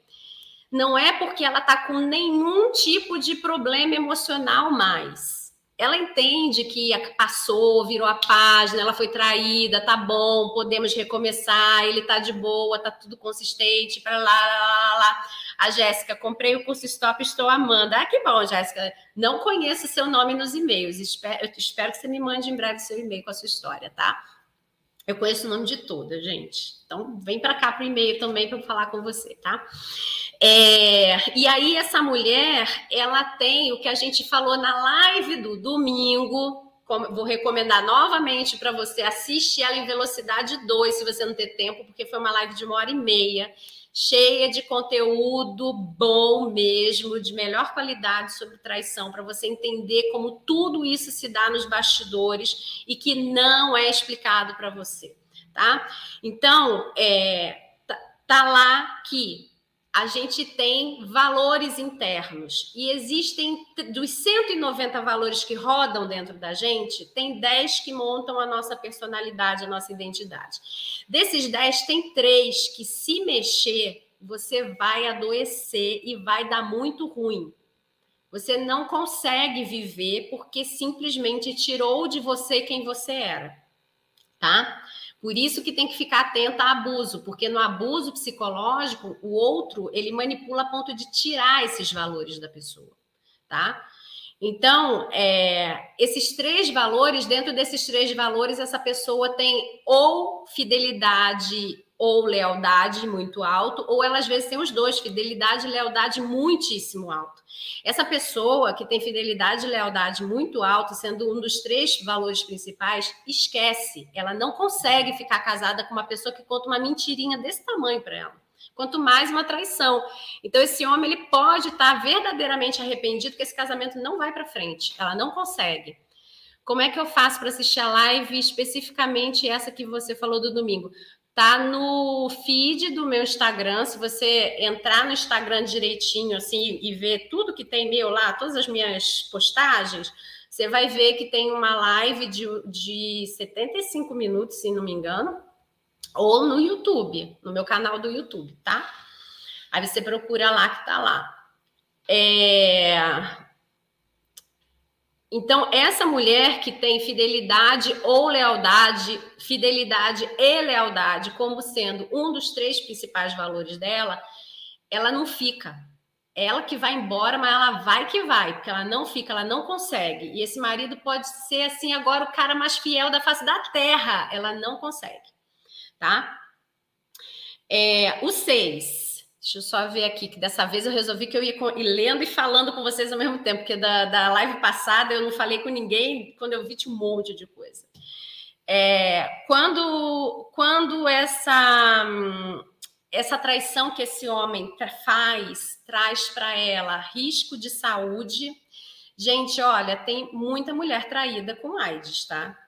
não é porque ela está com nenhum tipo de problema emocional mais. Ela entende que passou, virou a página, ela foi traída, tá bom, podemos recomeçar, ele tá de boa, tá tudo consistente, para lá, lá, lá. A Jéssica, comprei o curso Stop, estou amando. Ah, que bom, Jéssica. Não conheço seu nome nos e-mails. Espero, espero que você me mande em breve seu e-mail com a sua história, tá? Eu conheço o nome de todas, gente. Então, vem para cá para o e-mail também para eu falar com você, tá? É, e aí, essa mulher, ela tem o que a gente falou na live do domingo. Vou recomendar novamente para você assistir ela em velocidade 2, se você não ter tempo, porque foi uma live de uma hora e meia cheia de conteúdo bom mesmo, de melhor qualidade sobre traição, para você entender como tudo isso se dá nos bastidores e que não é explicado para você, tá? Então, é, tá, tá lá que a gente tem valores internos e existem dos 190 valores que rodam dentro da gente, tem 10 que montam a nossa personalidade, a nossa identidade. Desses 10 tem três que se mexer, você vai adoecer e vai dar muito ruim. Você não consegue viver porque simplesmente tirou de você quem você era, tá? Por isso que tem que ficar atenta a abuso, porque no abuso psicológico, o outro, ele manipula a ponto de tirar esses valores da pessoa, tá? Então, é, esses três valores, dentro desses três valores, essa pessoa tem ou fidelidade ou lealdade muito alto, ou ela às vezes tem os dois, fidelidade e lealdade muitíssimo alto. Essa pessoa que tem fidelidade e lealdade muito alto, sendo um dos três valores principais, esquece, ela não consegue ficar casada com uma pessoa que conta uma mentirinha desse tamanho para ela. Quanto mais uma traição. Então esse homem ele pode estar verdadeiramente arrependido que esse casamento não vai para frente. Ela não consegue. Como é que eu faço para assistir a live especificamente essa que você falou do domingo? Tá no feed do meu Instagram. Se você entrar no Instagram direitinho assim e ver tudo que tem meu lá, todas as minhas postagens, você vai ver que tem uma live de, de 75 minutos, se não me engano, ou no YouTube, no meu canal do YouTube, tá? Aí você procura lá que tá lá. É... Então, essa mulher que tem fidelidade ou lealdade, fidelidade e lealdade como sendo um dos três principais valores dela, ela não fica. Ela que vai embora, mas ela vai que vai, porque ela não fica, ela não consegue. E esse marido pode ser assim agora o cara mais fiel da face da terra, ela não consegue, tá? É, o seis Deixa eu só ver aqui, que dessa vez eu resolvi que eu ia lendo e falando com vocês ao mesmo tempo, porque da, da live passada eu não falei com ninguém, quando eu vi tinha um monte de coisa. É, quando, quando essa, essa traição que esse homem faz traz para ela risco de saúde, gente, olha, tem muita mulher traída com AIDS, tá?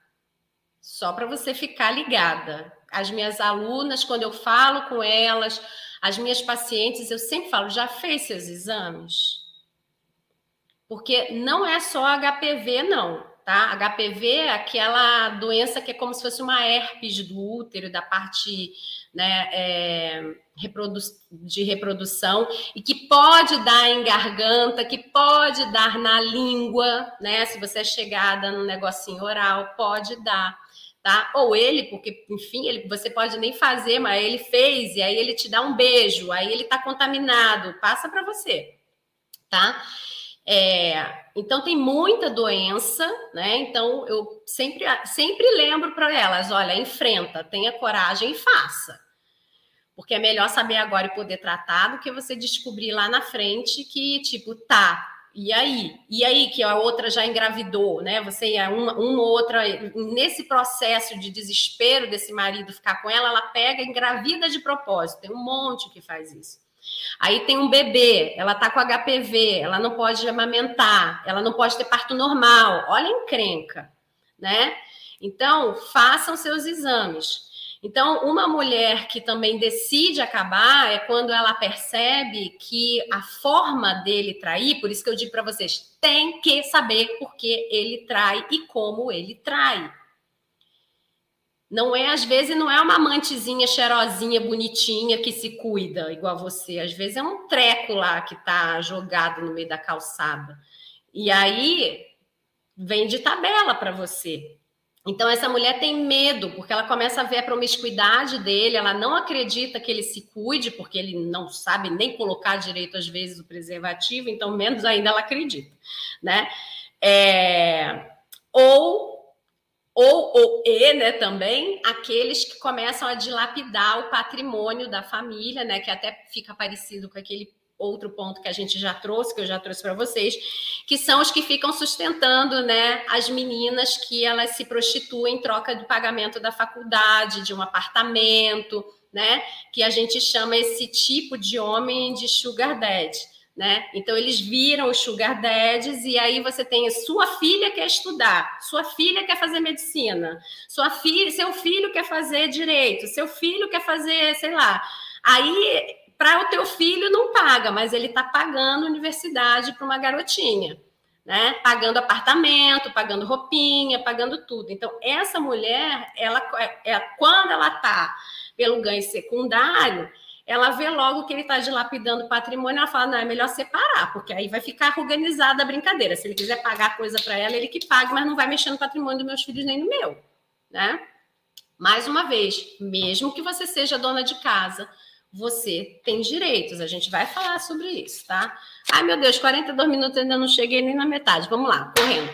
Só para você ficar ligada. As minhas alunas, quando eu falo com elas, as minhas pacientes, eu sempre falo, já fez seus exames? Porque não é só HPV, não, tá? HPV é aquela doença que é como se fosse uma herpes do útero, da parte né, é, reprodu de reprodução, e que pode dar em garganta, que pode dar na língua, né? Se você é chegada no negocinho oral, pode dar tá? Ou ele, porque, enfim, ele, você pode nem fazer, mas ele fez, e aí ele te dá um beijo, aí ele tá contaminado, passa para você, tá? É, então tem muita doença, né? Então eu sempre, sempre lembro para elas: olha, enfrenta, tenha coragem e faça. Porque é melhor saber agora e poder tratar do que você descobrir lá na frente que, tipo, tá, e aí? E aí que a outra já engravidou, né? Você é uma, uma outra nesse processo de desespero desse marido ficar com ela, ela pega engravida de propósito. Tem um monte que faz isso. Aí tem um bebê, ela tá com HPV, ela não pode amamentar, ela não pode ter parto normal. Olha a encrenca, né? Então, façam seus exames. Então, uma mulher que também decide acabar é quando ela percebe que a forma dele trair, por isso que eu digo para vocês, tem que saber por que ele trai e como ele trai. Não é, às vezes, não é uma amantezinha cheirosinha, bonitinha, que se cuida igual você. Às vezes é um treco lá que tá jogado no meio da calçada. E aí vem de tabela para você. Então, essa mulher tem medo, porque ela começa a ver a promiscuidade dele, ela não acredita que ele se cuide, porque ele não sabe nem colocar direito, às vezes, o preservativo, então, menos ainda ela acredita, né? É... Ou, ou, ou, e, né, também, aqueles que começam a dilapidar o patrimônio da família, né, que até fica parecido com aquele outro ponto que a gente já trouxe, que eu já trouxe para vocês, que são os que ficam sustentando, né, as meninas que elas se prostituem em troca do pagamento da faculdade, de um apartamento, né, que a gente chama esse tipo de homem de sugar daddy. Né? Então eles viram os sugar daddies e aí você tem sua filha quer estudar, sua filha quer fazer medicina, sua filha, seu filho quer fazer direito, seu filho quer fazer, sei lá. Aí para o teu filho não paga, mas ele está pagando universidade para uma garotinha, né? Pagando apartamento, pagando roupinha, pagando tudo. Então, essa mulher, ela, é, quando ela está pelo ganho secundário, ela vê logo que ele está dilapidando patrimônio, ela fala, não, é melhor separar, porque aí vai ficar organizada a brincadeira. Se ele quiser pagar coisa para ela, ele que pague, mas não vai mexer no patrimônio dos meus filhos nem no meu, né? Mais uma vez, mesmo que você seja dona de casa, você tem direitos. A gente vai falar sobre isso, tá? Ai, meu Deus, 42 minutos ainda não cheguei nem na metade. Vamos lá, correndo.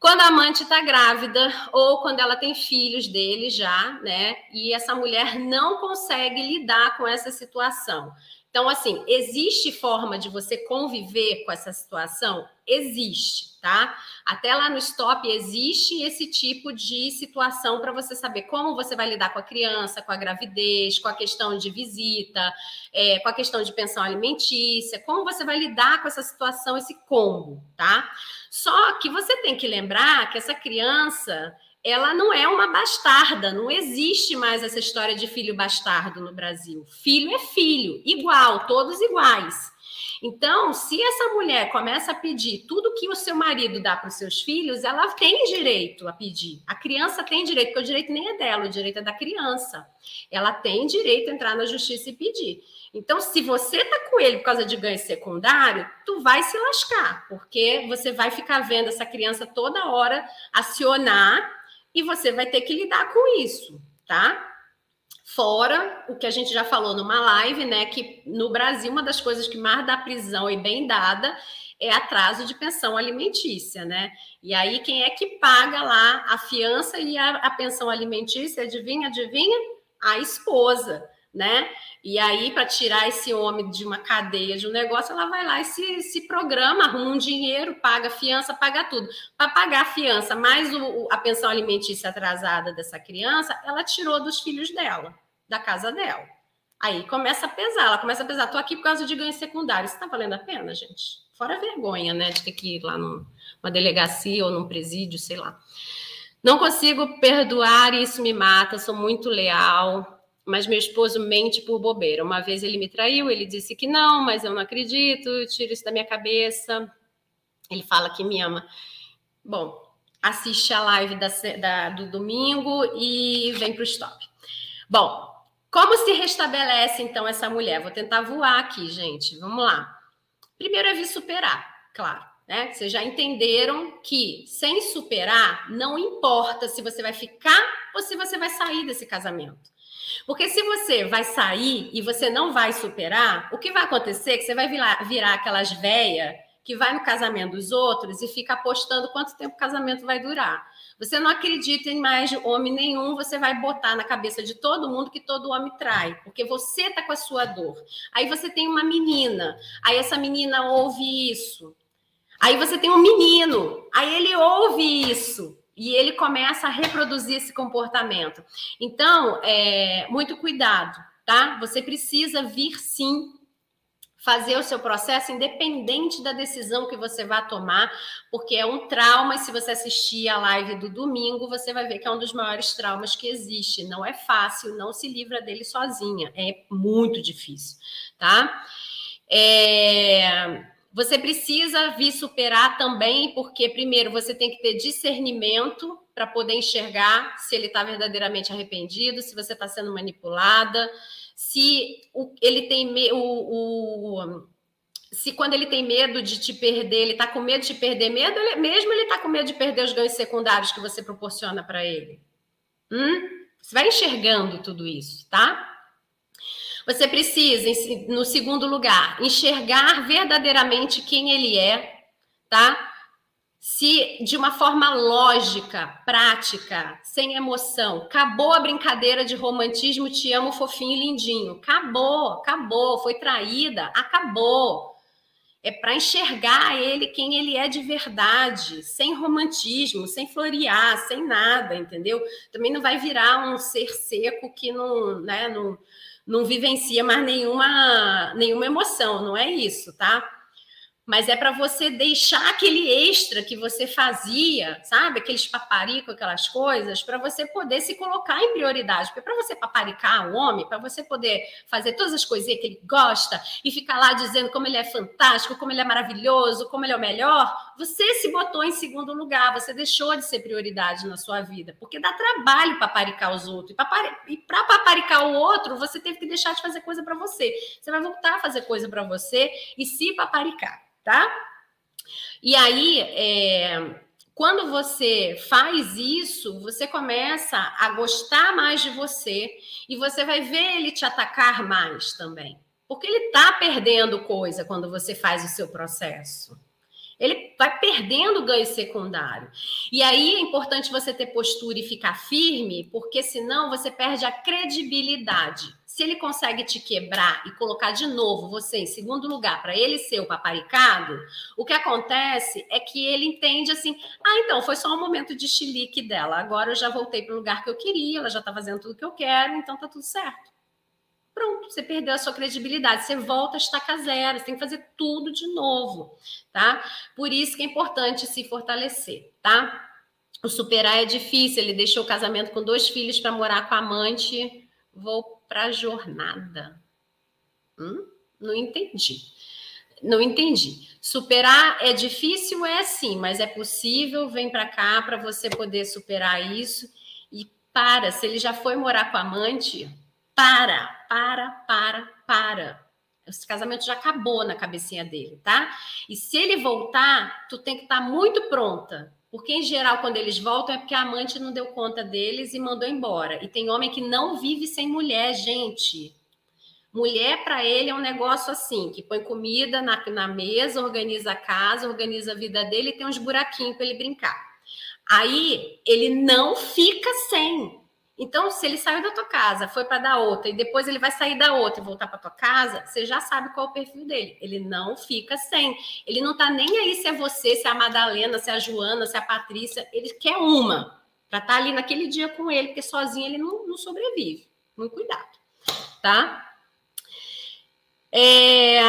Quando a amante está grávida ou quando ela tem filhos dele já, né? E essa mulher não consegue lidar com essa situação. Então, assim, existe forma de você conviver com essa situação? Existe, tá? Até lá no stop existe esse tipo de situação para você saber como você vai lidar com a criança, com a gravidez, com a questão de visita, é, com a questão de pensão alimentícia, como você vai lidar com essa situação, esse combo, tá? Só que você tem que lembrar que essa criança ela não é uma bastarda, não existe mais essa história de filho bastardo no Brasil. Filho é filho, igual, todos iguais. Então, se essa mulher começa a pedir tudo que o seu marido dá para os seus filhos, ela tem direito a pedir. A criança tem direito, porque o direito nem é dela, o direito é da criança. Ela tem direito a entrar na justiça e pedir. Então, se você tá com ele por causa de ganho secundário, tu vai se lascar, porque você vai ficar vendo essa criança toda hora acionar e você vai ter que lidar com isso, tá? Fora o que a gente já falou numa live, né? Que no Brasil, uma das coisas que mais dá prisão e bem dada é atraso de pensão alimentícia, né? E aí, quem é que paga lá a fiança e a, a pensão alimentícia? Adivinha, adivinha? A esposa, né? E aí, para tirar esse homem de uma cadeia, de um negócio, ela vai lá e se, se programa, arruma um dinheiro, paga fiança, paga tudo. Para pagar a fiança, mais o, a pensão alimentícia atrasada dessa criança, ela tirou dos filhos dela, da casa dela. Aí começa a pesar, ela começa a pesar. Tô aqui por causa de ganho secundário. Isso tá valendo a pena, gente? Fora vergonha, né, de ter que ir lá numa delegacia ou num presídio, sei lá. Não consigo perdoar e isso me mata. Sou muito leal mas meu esposo mente por bobeira. Uma vez ele me traiu, ele disse que não, mas eu não acredito, tiro isso da minha cabeça. Ele fala que me ama. Bom, assiste a live da, da, do domingo e vem para o stop. Bom, como se restabelece então essa mulher? Vou tentar voar aqui, gente. Vamos lá. Primeiro é vir superar, claro. Né? Vocês já entenderam que sem superar, não importa se você vai ficar ou se você vai sair desse casamento. Porque se você vai sair e você não vai superar, o que vai acontecer é que você vai virar, virar aquelas véia que vai no casamento dos outros e fica apostando quanto tempo o casamento vai durar. Você não acredita em mais homem nenhum, você vai botar na cabeça de todo mundo que todo homem trai, porque você tá com a sua dor. Aí você tem uma menina, aí essa menina ouve isso. Aí você tem um menino, aí ele ouve isso e ele começa a reproduzir esse comportamento. Então, é, muito cuidado, tá? Você precisa vir sim fazer o seu processo independente da decisão que você vai tomar, porque é um trauma. E se você assistir a live do domingo, você vai ver que é um dos maiores traumas que existe. Não é fácil, não se livra dele sozinha, é muito difícil, tá? É você precisa vir superar também, porque, primeiro, você tem que ter discernimento para poder enxergar se ele está verdadeiramente arrependido, se você está sendo manipulada, se o, ele tem o, o, se quando ele tem medo de te perder, ele está com medo de te perder medo, ele, mesmo ele está com medo de perder os ganhos secundários que você proporciona para ele. Hum? Você vai enxergando tudo isso, tá? Você precisa, no segundo lugar, enxergar verdadeiramente quem ele é, tá? Se de uma forma lógica, prática, sem emoção, acabou a brincadeira de romantismo, te amo fofinho e lindinho. Acabou, acabou, foi traída, acabou. É para enxergar ele quem ele é de verdade, sem romantismo, sem florear, sem nada, entendeu? Também não vai virar um ser seco que não, né, não, não vivencia mais nenhuma, nenhuma emoção, não é isso, tá? Mas é para você deixar aquele extra que você fazia, sabe? Aqueles paparico, aquelas coisas, para você poder se colocar em prioridade. Porque para você paparicar o homem, para você poder fazer todas as coisinhas que ele gosta e ficar lá dizendo como ele é fantástico, como ele é maravilhoso, como ele é o melhor, você se botou em segundo lugar, você deixou de ser prioridade na sua vida. Porque dá trabalho paparicar os outros. E para paparicar o outro, você teve que deixar de fazer coisa para você. Você vai voltar a fazer coisa para você e se paparicar tá? E aí, é, quando você faz isso, você começa a gostar mais de você e você vai ver ele te atacar mais também. Porque ele tá perdendo coisa quando você faz o seu processo. Ele vai perdendo ganho secundário. E aí é importante você ter postura e ficar firme, porque senão você perde a credibilidade se ele consegue te quebrar e colocar de novo você em segundo lugar para ele ser o paparicado, o que acontece é que ele entende assim: ah, então foi só um momento de chilique dela, agora eu já voltei para o lugar que eu queria, ela já está fazendo tudo que eu quero, então tá tudo certo. Pronto, você perdeu a sua credibilidade, você volta a estaca zero, você tem que fazer tudo de novo, tá? Por isso que é importante se fortalecer, tá? O superar é difícil, ele deixou o casamento com dois filhos para morar com a amante, vou para a jornada. Hum? Não entendi. Não entendi. Superar é difícil, é sim, mas é possível. Vem para cá para você poder superar isso. E para, se ele já foi morar com a amante, para, para, para, para. Esse casamento já acabou na cabecinha dele, tá? E se ele voltar, tu tem que estar tá muito pronta porque, em geral, quando eles voltam é porque a amante não deu conta deles e mandou embora. E tem homem que não vive sem mulher, gente. Mulher, para ele, é um negócio assim: que põe comida na, na mesa, organiza a casa, organiza a vida dele e tem uns buraquinhos para ele brincar. Aí ele não fica sem. Então, se ele saiu da tua casa, foi para dar outra, e depois ele vai sair da outra e voltar para tua casa, você já sabe qual é o perfil dele. Ele não fica sem. Ele não tá nem aí se é você, se é a Madalena, se é a Joana, se é a Patrícia. Ele quer uma para estar tá ali naquele dia com ele, porque sozinho ele não, não sobrevive. Muito cuidado, tá? É...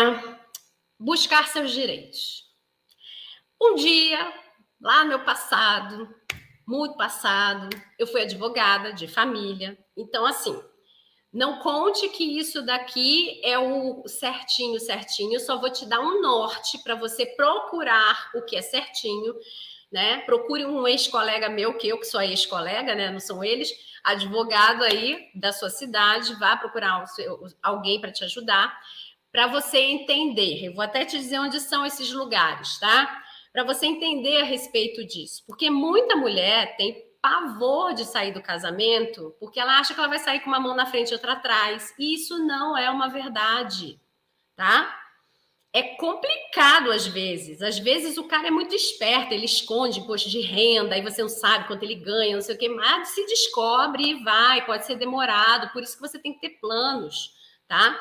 Buscar seus direitos. Um dia, lá no meu passado, muito passado. Eu fui advogada de família. Então, assim, não conte que isso daqui é o certinho, certinho. Só vou te dar um norte para você procurar o que é certinho, né? Procure um ex-colega meu, que eu que sou ex-colega, né? Não são eles, advogado aí da sua cidade, vá procurar alguém para te ajudar, para você entender. Eu vou até te dizer onde são esses lugares, tá? Para você entender a respeito disso. Porque muita mulher tem pavor de sair do casamento porque ela acha que ela vai sair com uma mão na frente e outra atrás. E isso não é uma verdade, tá? É complicado às vezes. Às vezes o cara é muito esperto, ele esconde imposto de renda, aí você não sabe quanto ele ganha, não sei o quê, mas se descobre e vai, pode ser demorado, por isso que você tem que ter planos, tá?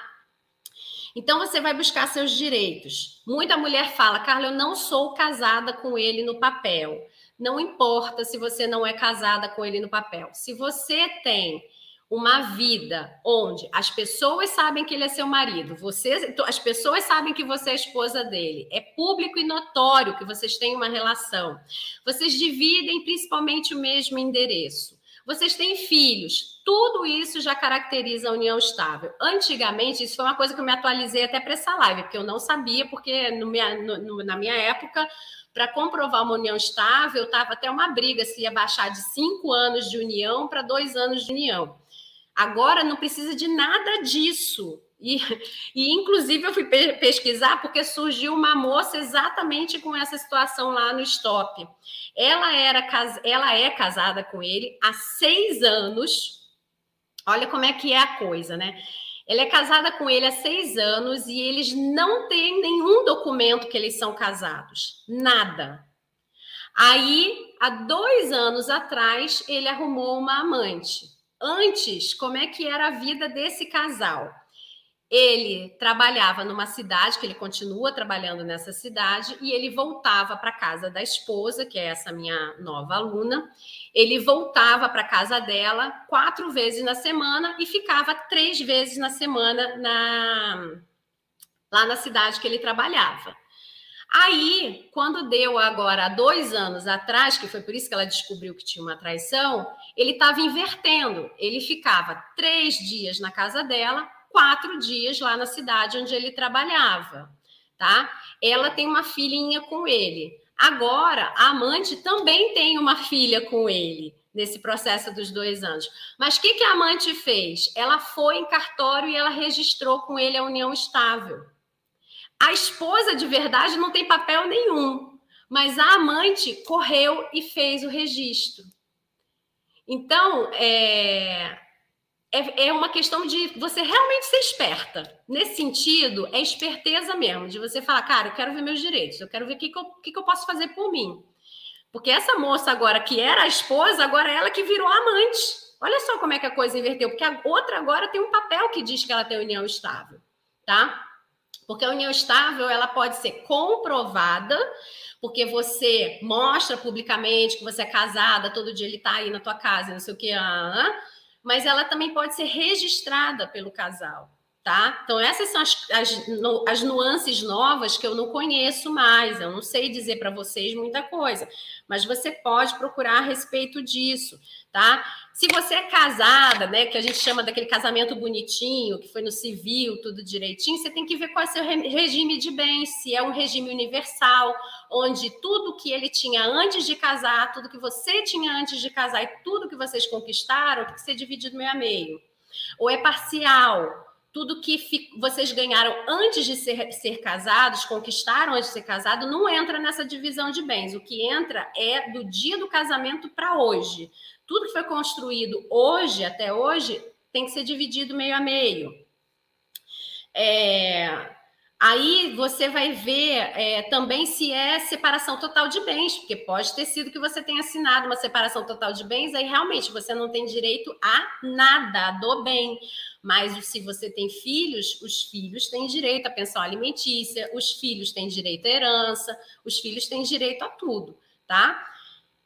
Então você vai buscar seus direitos. Muita mulher fala, Carla, eu não sou casada com ele no papel. Não importa se você não é casada com ele no papel. Se você tem uma vida onde as pessoas sabem que ele é seu marido, você, as pessoas sabem que você é esposa dele, é público e notório que vocês têm uma relação, vocês dividem principalmente o mesmo endereço. Vocês têm filhos, tudo isso já caracteriza a união estável. Antigamente, isso foi uma coisa que eu me atualizei até para essa live, porque eu não sabia, porque minha, no, na minha época, para comprovar uma união estável, estava até uma briga se ia baixar de cinco anos de união para dois anos de união. Agora não precisa de nada disso. E, e, inclusive, eu fui pesquisar porque surgiu uma moça exatamente com essa situação lá no Stop. Ela, era, ela é casada com ele há seis anos. Olha como é que é a coisa, né? Ela é casada com ele há seis anos e eles não têm nenhum documento que eles são casados. Nada. Aí, há dois anos atrás, ele arrumou uma amante. Antes, como é que era a vida desse casal? Ele trabalhava numa cidade, que ele continua trabalhando nessa cidade, e ele voltava para casa da esposa, que é essa minha nova aluna. Ele voltava para casa dela quatro vezes na semana e ficava três vezes na semana na, lá na cidade que ele trabalhava. Aí, quando deu agora dois anos atrás, que foi por isso que ela descobriu que tinha uma traição, ele estava invertendo. Ele ficava três dias na casa dela, quatro dias lá na cidade onde ele trabalhava, tá? Ela tem uma filhinha com ele. Agora, a amante também tem uma filha com ele nesse processo dos dois anos. Mas o que, que a amante fez? Ela foi em cartório e ela registrou com ele a união estável. A esposa de verdade não tem papel nenhum, mas a amante correu e fez o registro. Então, é, é, é uma questão de você realmente ser esperta. Nesse sentido, é esperteza mesmo, de você falar, cara, eu quero ver meus direitos, eu quero ver o que, que, eu, que, que eu posso fazer por mim. Porque essa moça agora, que era a esposa, agora é ela que virou amante. Olha só como é que a coisa inverteu, porque a outra agora tem um papel que diz que ela tem união estável, tá? Porque a união estável, ela pode ser comprovada, porque você mostra publicamente que você é casada, todo dia ele tá aí na tua casa, não sei o que, ah, ah mas ela também pode ser registrada pelo casal, tá? Então, essas são as, as, as nuances novas que eu não conheço mais, eu não sei dizer para vocês muita coisa, mas você pode procurar a respeito disso, tá? Se você é casada, né, que a gente chama daquele casamento bonitinho, que foi no civil, tudo direitinho, você tem que ver qual é o seu regime de bens, se é um regime universal, onde tudo que ele tinha antes de casar, tudo que você tinha antes de casar e tudo que vocês conquistaram tem que ser dividido meio a meio. Ou é parcial, tudo que vocês ganharam antes de ser, ser casados, conquistaram antes de ser casado, não entra nessa divisão de bens. O que entra é do dia do casamento para hoje. Tudo que foi construído hoje, até hoje, tem que ser dividido meio a meio. É... Aí você vai ver é, também se é separação total de bens, porque pode ter sido que você tenha assinado uma separação total de bens, aí realmente você não tem direito a nada do bem. Mas se você tem filhos, os filhos têm direito à pensão alimentícia, os filhos têm direito à herança, os filhos têm direito a tudo, tá?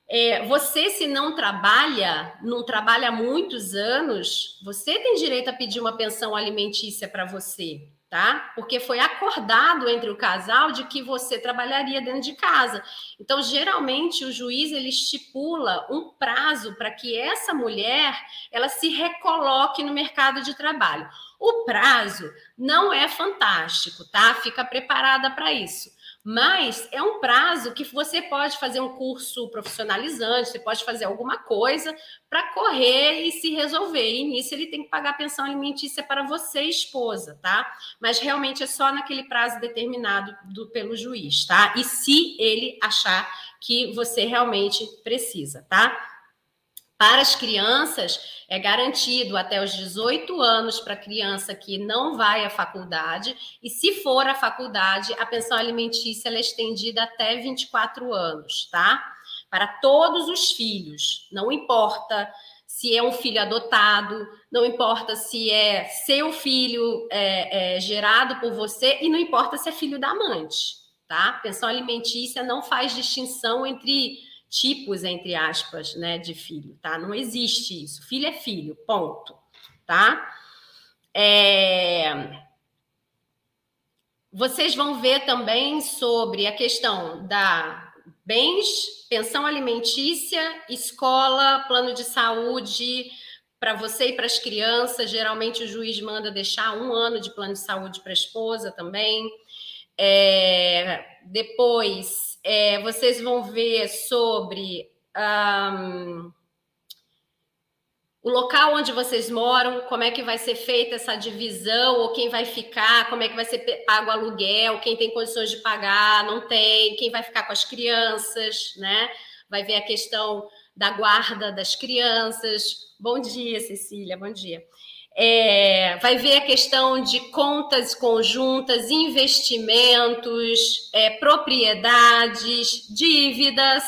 É, você, se não trabalha, não trabalha há muitos anos, você tem direito a pedir uma pensão alimentícia para você, tá? Porque foi acordado entre o casal de que você trabalharia dentro de casa. Então, geralmente, o juiz ele estipula um prazo para que essa mulher ela se recoloque no mercado de trabalho. O prazo não é fantástico, tá? Fica preparada para isso. Mas é um prazo que você pode fazer um curso profissionalizante, você pode fazer alguma coisa para correr e se resolver. E nisso ele tem que pagar pensão alimentícia para você, esposa, tá? Mas realmente é só naquele prazo determinado do, pelo juiz, tá? E se ele achar que você realmente precisa, tá? Para as crianças, é garantido até os 18 anos para a criança que não vai à faculdade, e se for à faculdade, a pensão alimentícia é estendida até 24 anos, tá? Para todos os filhos, não importa se é um filho adotado, não importa se é seu filho é, é, gerado por você, e não importa se é filho da amante, tá? Pensão alimentícia não faz distinção entre tipos, entre aspas, né, de filho, tá? Não existe isso. Filho é filho, ponto, tá? É... Vocês vão ver também sobre a questão da bens, pensão alimentícia, escola, plano de saúde para você e para as crianças. Geralmente o juiz manda deixar um ano de plano de saúde para a esposa também. É... Depois, é, vocês vão ver sobre um, o local onde vocês moram, como é que vai ser feita essa divisão, ou quem vai ficar, como é que vai ser pago aluguel, quem tem condições de pagar, não tem, quem vai ficar com as crianças, né? Vai ver a questão da guarda das crianças. Bom dia, Cecília, bom dia. É, vai ver a questão de contas conjuntas, investimentos, é, propriedades, dívidas,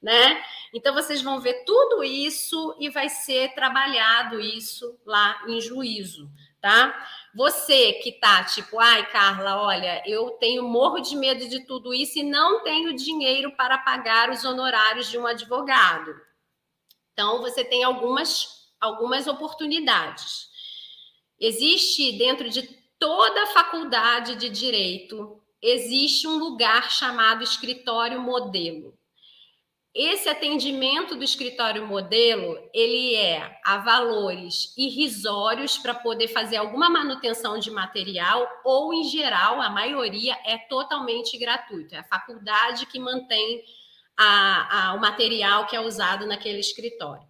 né? Então vocês vão ver tudo isso e vai ser trabalhado isso lá em juízo, tá? Você que tá tipo, ai, Carla, olha, eu tenho morro de medo de tudo isso e não tenho dinheiro para pagar os honorários de um advogado. Então você tem algumas algumas oportunidades. Existe dentro de toda a faculdade de direito, existe um lugar chamado escritório modelo. Esse atendimento do escritório modelo, ele é a valores irrisórios para poder fazer alguma manutenção de material ou em geral, a maioria é totalmente gratuito. É a faculdade que mantém a, a, o material que é usado naquele escritório.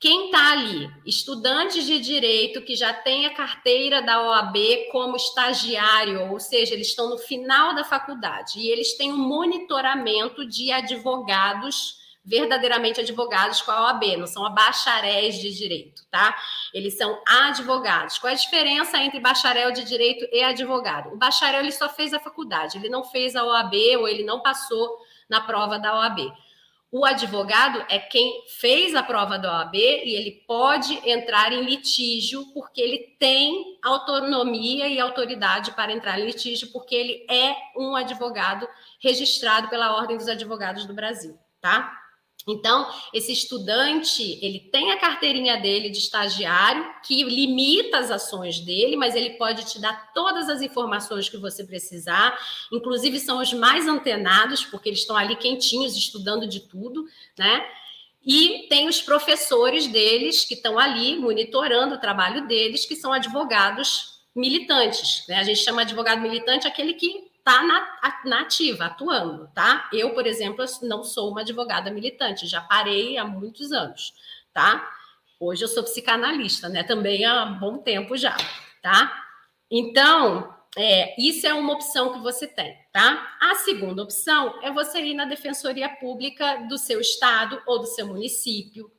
Quem está ali, estudantes de direito que já tem a carteira da OAB como estagiário, ou seja, eles estão no final da faculdade e eles têm um monitoramento de advogados, verdadeiramente advogados com a OAB, não são bacharéis de direito, tá? Eles são advogados. Qual é a diferença entre bacharel de direito e advogado? O bacharel ele só fez a faculdade, ele não fez a OAB ou ele não passou na prova da OAB. O advogado é quem fez a prova da OAB e ele pode entrar em litígio porque ele tem autonomia e autoridade para entrar em litígio porque ele é um advogado registrado pela Ordem dos Advogados do Brasil, tá? Então, esse estudante, ele tem a carteirinha dele de estagiário, que limita as ações dele, mas ele pode te dar todas as informações que você precisar, inclusive são os mais antenados, porque eles estão ali quentinhos, estudando de tudo, né? E tem os professores deles, que estão ali monitorando o trabalho deles, que são advogados militantes, né? A gente chama advogado militante aquele que está na, na ativa, atuando, tá? Eu, por exemplo, não sou uma advogada militante, já parei há muitos anos, tá? Hoje eu sou psicanalista, né? Também há bom tempo já, tá? Então, é, isso é uma opção que você tem, tá? A segunda opção é você ir na defensoria pública do seu estado ou do seu município.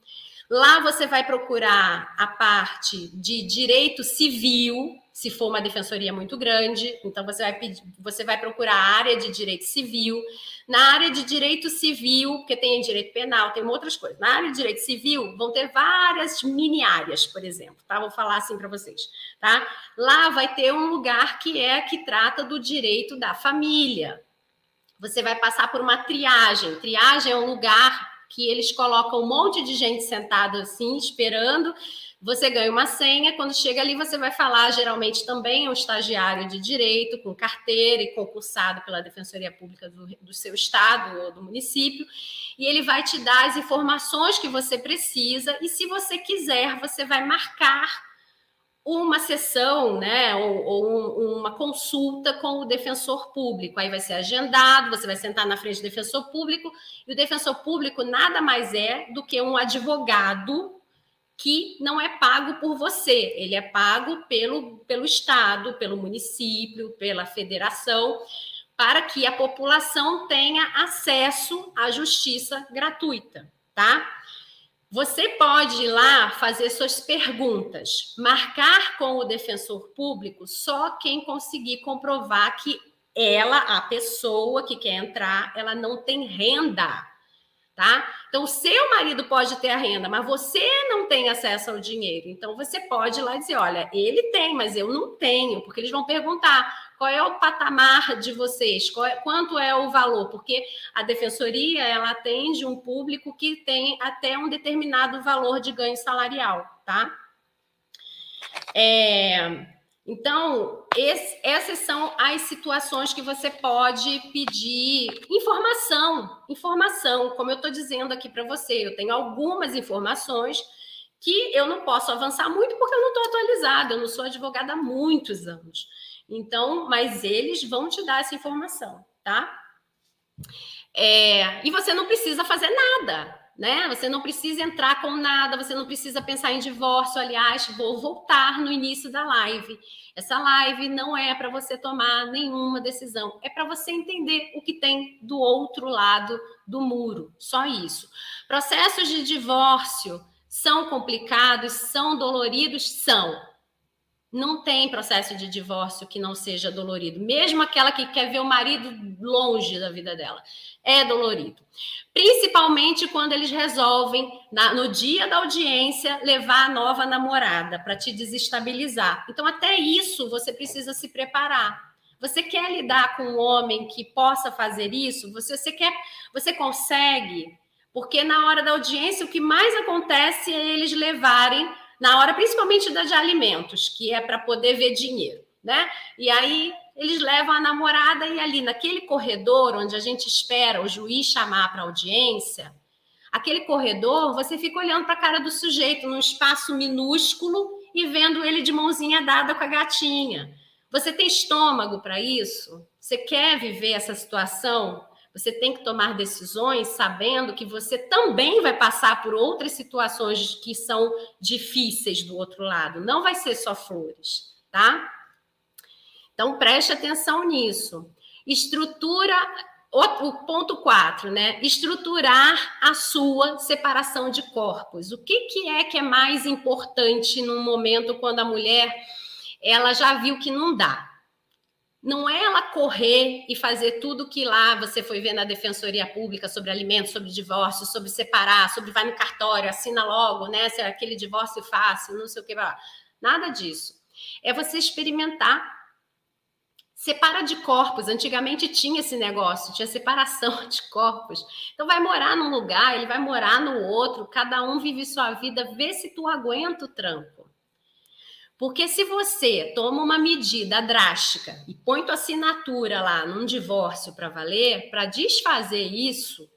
Lá você vai procurar a parte de direito civil, se for uma defensoria muito grande, então você vai pedir, você vai procurar a área de direito civil. Na área de direito civil, porque tem direito penal, tem outras coisas. Na área de direito civil vão ter várias mini áreas, por exemplo, tá? Vou falar assim para vocês, tá? Lá vai ter um lugar que é que trata do direito da família. Você vai passar por uma triagem. Triagem é um lugar que eles colocam um monte de gente sentada assim, esperando você ganha uma senha, quando chega ali, você vai falar, geralmente também é um estagiário de direito, com carteira e concursado pela Defensoria Pública do, do seu estado ou do município, e ele vai te dar as informações que você precisa, e se você quiser, você vai marcar uma sessão, né, ou, ou, uma consulta com o defensor público. Aí vai ser agendado, você vai sentar na frente do defensor público, e o defensor público nada mais é do que um advogado que não é pago por você, ele é pago pelo, pelo Estado, pelo município, pela federação, para que a população tenha acesso à justiça gratuita, tá? Você pode ir lá fazer suas perguntas, marcar com o defensor público só quem conseguir comprovar que ela, a pessoa que quer entrar, ela não tem renda tá? Então, o seu marido pode ter a renda, mas você não tem acesso ao dinheiro. Então, você pode ir lá dizer: olha, ele tem, mas eu não tenho, porque eles vão perguntar qual é o patamar de vocês, é, quanto é o valor, porque a defensoria ela atende um público que tem até um determinado valor de ganho salarial, tá? É, então, esse, essas são as situações que você pode pedir informação. Informação, como eu estou dizendo aqui para você, eu tenho algumas informações que eu não posso avançar muito porque eu não estou atualizada, eu não sou advogada há muitos anos. Então, mas eles vão te dar essa informação, tá? É, e você não precisa fazer nada né? Você não precisa entrar com nada, você não precisa pensar em divórcio. Aliás, vou voltar no início da live. Essa live não é para você tomar nenhuma decisão, é para você entender o que tem do outro lado do muro. Só isso. Processos de divórcio são complicados, são doloridos, são. Não tem processo de divórcio que não seja dolorido, mesmo aquela que quer ver o marido longe da vida dela. É dolorido. Principalmente quando eles resolvem, na, no dia da audiência, levar a nova namorada para te desestabilizar. Então, até isso você precisa se preparar. Você quer lidar com um homem que possa fazer isso? Você, você quer, você consegue? Porque na hora da audiência, o que mais acontece é eles levarem na hora principalmente da de alimentos, que é para poder ver dinheiro, né? E aí eles levam a namorada e ali naquele corredor onde a gente espera o juiz chamar para audiência, aquele corredor, você fica olhando para a cara do sujeito num espaço minúsculo e vendo ele de mãozinha dada com a gatinha. Você tem estômago para isso? Você quer viver essa situação? Você tem que tomar decisões sabendo que você também vai passar por outras situações que são difíceis do outro lado. Não vai ser só flores, tá? Então preste atenção nisso. Estrutura o ponto 4, né? Estruturar a sua separação de corpos. O que, que é que é mais importante no momento quando a mulher ela já viu que não dá? Não é ela correr e fazer tudo que lá você foi ver na defensoria pública sobre alimentos, sobre divórcio, sobre separar, sobre vai no cartório, assina logo, né? Se é aquele divórcio fácil, não sei o que, nada disso. É você experimentar. Separa de corpos. Antigamente tinha esse negócio, tinha separação [laughs] de corpos. Então vai morar num lugar, ele vai morar no outro, cada um vive sua vida, vê se tu aguenta o tranco. Porque se você toma uma medida drástica e põe tua assinatura lá num divórcio para valer, para desfazer isso,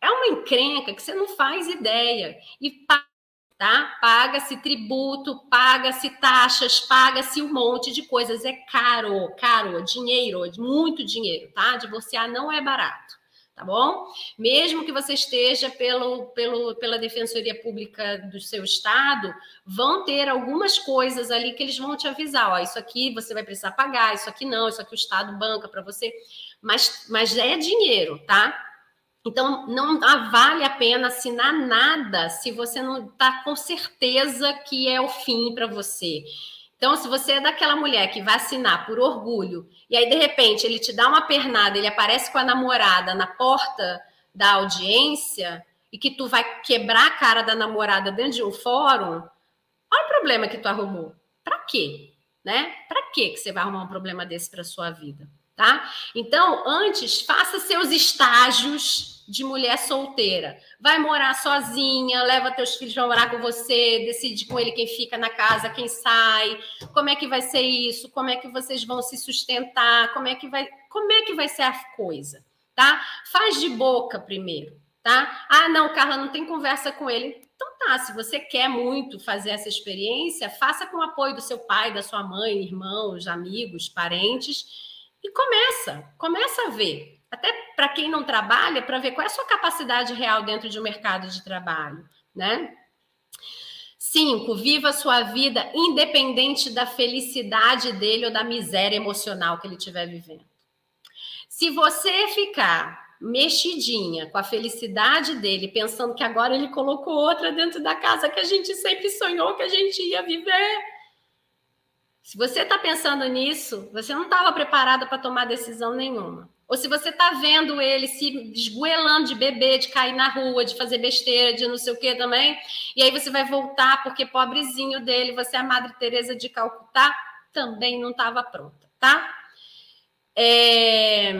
é uma encrenca que você não faz ideia. E tá? Paga-se tributo, paga-se taxas, paga-se um monte de coisas. É caro, caro, dinheiro, muito dinheiro, tá? Divorciar não é barato tá bom? Mesmo que você esteja pelo, pelo, pela Defensoria Pública do seu estado, vão ter algumas coisas ali que eles vão te avisar, ó, isso aqui você vai precisar pagar, isso aqui não, isso aqui o estado banca para você, mas, mas é dinheiro, tá? Então, não vale a pena assinar nada se você não está com certeza que é o fim para você. Então, se você é daquela mulher que vai assinar por orgulho, e aí de repente ele te dá uma pernada, ele aparece com a namorada na porta da audiência, e que tu vai quebrar a cara da namorada dentro de um fórum, olha o problema que tu arrumou. Para quê? Né? Para que você vai arrumar um problema desse para sua vida? Tá? Então, antes, faça seus estágios de mulher solteira. Vai morar sozinha, leva teus filhos para morar com você, decide com ele quem fica na casa, quem sai, como é que vai ser isso, como é que vocês vão se sustentar, como é que vai, como é que vai ser a coisa, tá? Faz de boca primeiro, tá? Ah, não, Carla, não tem conversa com ele. Então tá, se você quer muito fazer essa experiência, faça com o apoio do seu pai, da sua mãe, irmãos, amigos, parentes e começa, começa a ver. Até para quem não trabalha, para ver qual é a sua capacidade real dentro de um mercado de trabalho, né? Cinco, viva a sua vida independente da felicidade dele ou da miséria emocional que ele estiver vivendo. Se você ficar mexidinha com a felicidade dele, pensando que agora ele colocou outra dentro da casa que a gente sempre sonhou que a gente ia viver, se você está pensando nisso, você não estava preparada para tomar decisão nenhuma. Ou se você está vendo ele se esgoelando de beber, de cair na rua, de fazer besteira, de não sei o que também, e aí você vai voltar porque pobrezinho dele, você é a Madre Teresa de Calcutá, também não estava pronta, tá? É...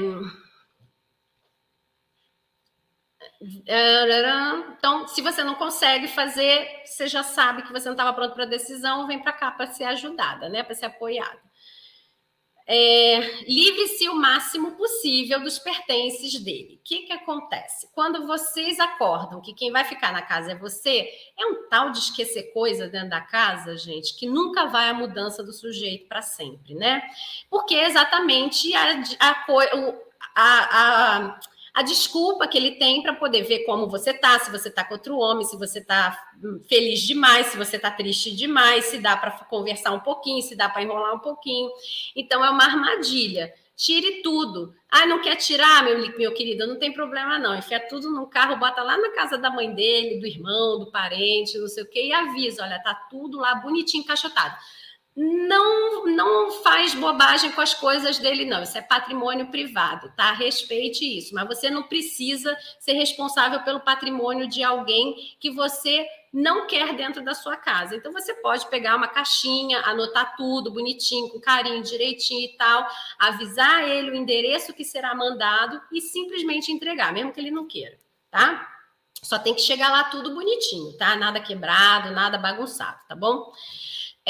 Então, se você não consegue fazer, você já sabe que você não estava pronto para a decisão, vem para cá para ser ajudada, né? Para ser apoiada. É, Livre-se o máximo possível dos pertences dele. O que, que acontece? Quando vocês acordam que quem vai ficar na casa é você, é um tal de esquecer coisa dentro da casa, gente, que nunca vai a mudança do sujeito para sempre, né? Porque é exatamente a, a, a, a a desculpa que ele tem para poder ver como você tá, se você tá com outro homem, se você tá feliz demais, se você tá triste demais, se dá para conversar um pouquinho, se dá para enrolar um pouquinho. Então é uma armadilha. Tire tudo. Ah, não quer tirar, meu, meu querido? Não tem problema, não. Enfia tudo no carro, bota lá na casa da mãe dele, do irmão, do parente, não sei o quê, e avisa: olha, tá tudo lá bonitinho, encaixotado não não faz bobagem com as coisas dele, não. Isso é patrimônio privado, tá? Respeite isso. Mas você não precisa ser responsável pelo patrimônio de alguém que você não quer dentro da sua casa. Então você pode pegar uma caixinha, anotar tudo bonitinho, com carinho, direitinho e tal, avisar ele o endereço que será mandado e simplesmente entregar, mesmo que ele não queira, tá? Só tem que chegar lá tudo bonitinho, tá? Nada quebrado, nada bagunçado, tá bom?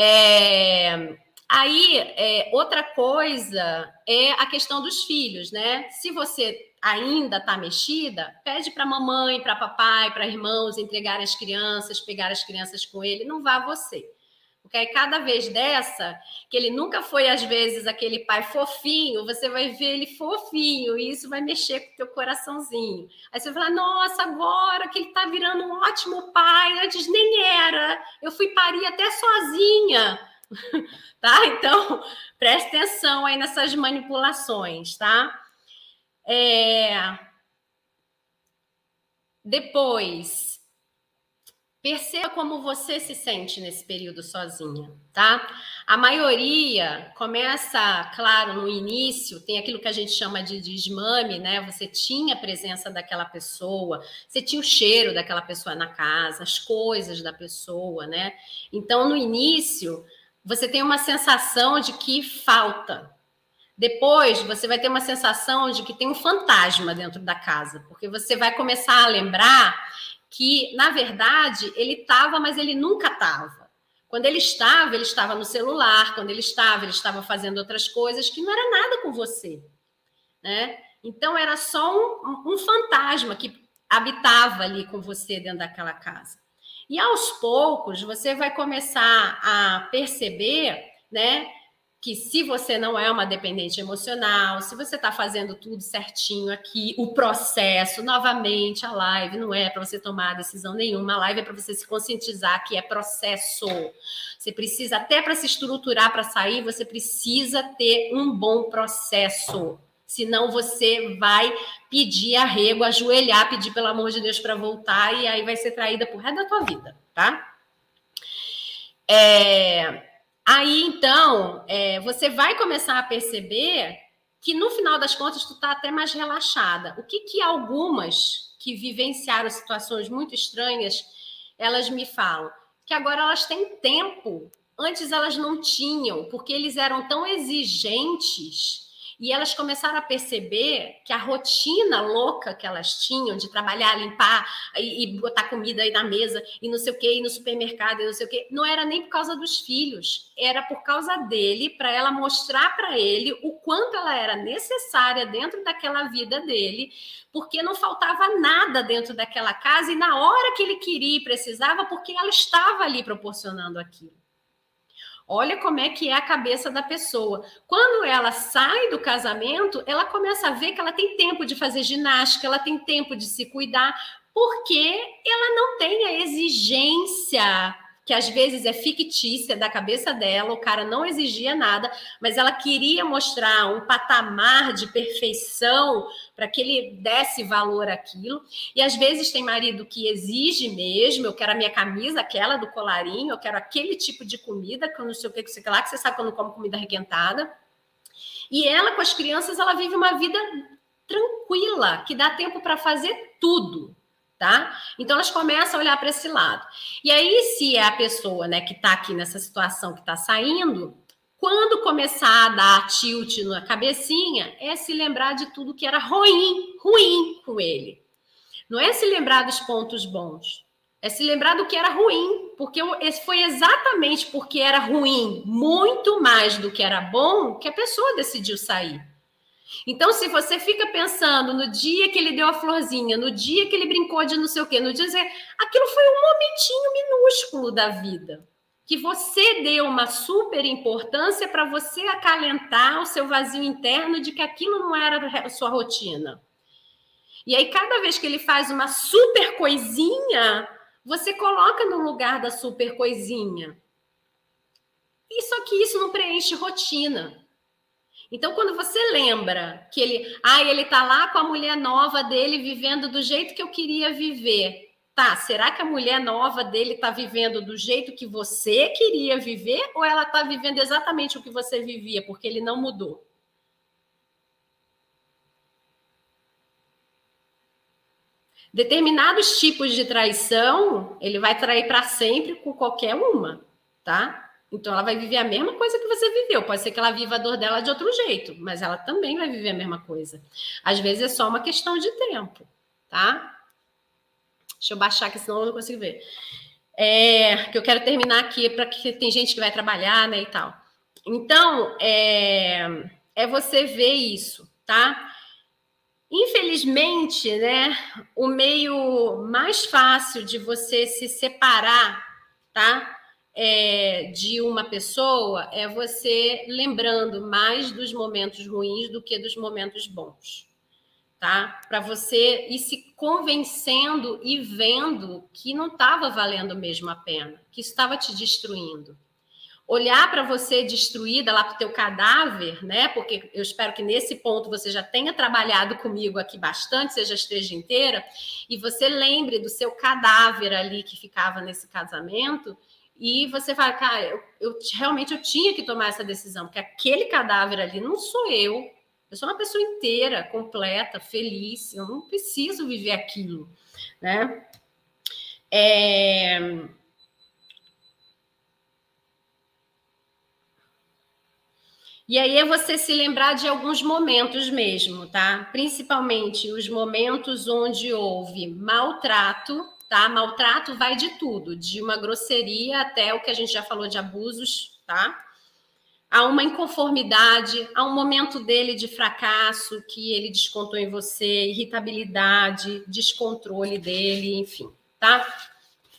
É, aí, é, outra coisa é a questão dos filhos, né? Se você ainda está mexida, pede para mamãe, para papai, para irmãos entregarem as crianças, pegar as crianças com ele, não vá você. Porque aí, cada vez dessa, que ele nunca foi, às vezes, aquele pai fofinho, você vai ver ele fofinho, e isso vai mexer com o teu coraçãozinho. Aí você vai falar, nossa, agora que ele está virando um ótimo pai, antes nem era, eu fui parir até sozinha. [laughs] tá? Então, [laughs] preste atenção aí nessas manipulações, tá? É... Depois, Perceba como você se sente nesse período sozinha, tá? A maioria começa, claro, no início, tem aquilo que a gente chama de desmame, né? Você tinha a presença daquela pessoa, você tinha o cheiro daquela pessoa na casa, as coisas da pessoa, né? Então, no início, você tem uma sensação de que falta. Depois, você vai ter uma sensação de que tem um fantasma dentro da casa, porque você vai começar a lembrar que, na verdade, ele estava, mas ele nunca estava. Quando ele estava, ele estava no celular, quando ele estava, ele estava fazendo outras coisas que não era nada com você. Né? Então, era só um, um fantasma que habitava ali com você dentro daquela casa. E aos poucos, você vai começar a perceber né, que se você não é uma dependente emocional, se você está fazendo tudo certinho aqui, o processo, novamente, a live não é para você tomar decisão nenhuma, a live é para você se conscientizar que é processo. Você precisa, até para se estruturar para sair, você precisa ter um bom processo. Senão você vai pedir arrego, ajoelhar, pedir pelo amor de Deus para voltar, e aí vai ser traída por resto da tua vida, tá? É, Aí, então, é, você vai começar a perceber que no final das contas tu tá até mais relaxada. O que que algumas que vivenciaram situações muito estranhas, elas me falam? Que agora elas têm tempo. Antes elas não tinham, porque eles eram tão exigentes e elas começaram a perceber que a rotina louca que elas tinham de trabalhar, limpar e, e botar comida aí na mesa e não sei o que, e no supermercado e não sei o que, não era nem por causa dos filhos, era por causa dele, para ela mostrar para ele o quanto ela era necessária dentro daquela vida dele, porque não faltava nada dentro daquela casa e na hora que ele queria e precisava, porque ela estava ali proporcionando aquilo. Olha como é que é a cabeça da pessoa. Quando ela sai do casamento, ela começa a ver que ela tem tempo de fazer ginástica, ela tem tempo de se cuidar, porque ela não tem a exigência que às vezes é fictícia da cabeça dela, o cara não exigia nada, mas ela queria mostrar um patamar de perfeição para que ele desse valor àquilo. E às vezes tem marido que exige mesmo, eu quero a minha camisa, aquela do colarinho, eu quero aquele tipo de comida, que eu não sei o que, que você quer lá, que você sabe quando come comida requentada. E ela, com as crianças, ela vive uma vida tranquila, que dá tempo para fazer tudo tá? Então elas começam a olhar para esse lado. E aí, se é a pessoa, né, que está aqui nessa situação que está saindo, quando começar a dar tilt na cabecinha, é se lembrar de tudo que era ruim, ruim com ele. Não é se lembrar dos pontos bons, é se lembrar do que era ruim, porque foi exatamente porque era ruim, muito mais do que era bom, que a pessoa decidiu sair. Então, se você fica pensando no dia que ele deu a florzinha, no dia que ele brincou de não sei o quê, no dia que aquilo foi um momentinho minúsculo da vida que você deu uma super importância para você acalentar o seu vazio interno de que aquilo não era a sua rotina. E aí, cada vez que ele faz uma super coisinha, você coloca no lugar da super coisinha. E só que isso não preenche rotina. Então, quando você lembra que ele, ah, ele tá lá com a mulher nova dele vivendo do jeito que eu queria viver. Tá, será que a mulher nova dele está vivendo do jeito que você queria viver ou ela está vivendo exatamente o que você vivia, porque ele não mudou? Determinados tipos de traição, ele vai trair para sempre com qualquer uma, tá? Então ela vai viver a mesma coisa que você viveu. Pode ser que ela viva a dor dela de outro jeito, mas ela também vai viver a mesma coisa. Às vezes é só uma questão de tempo, tá? Deixa eu baixar aqui, senão eu não consigo ver. É, que eu quero terminar aqui para que tem gente que vai trabalhar, né, e tal. Então, é, é você ver isso, tá? Infelizmente, né, o meio mais fácil de você se separar, tá? É, de uma pessoa é você lembrando mais dos momentos ruins do que dos momentos bons, tá? Para você ir se convencendo e vendo que não estava valendo mesmo a pena, que estava te destruindo. Olhar para você destruída lá para o teu cadáver, né? Porque eu espero que nesse ponto você já tenha trabalhado comigo aqui bastante, seja esteja inteira, e você lembre do seu cadáver ali que ficava nesse casamento e você fala, cara, eu, eu, realmente eu tinha que tomar essa decisão, porque aquele cadáver ali não sou eu. Eu sou uma pessoa inteira, completa, feliz. Eu não preciso viver aquilo, né? É... E aí é você se lembrar de alguns momentos mesmo, tá? Principalmente os momentos onde houve maltrato tá? Maltrato vai de tudo, de uma grosseria até o que a gente já falou de abusos, tá? Há uma inconformidade, há um momento dele de fracasso que ele descontou em você, irritabilidade, descontrole dele, enfim, tá?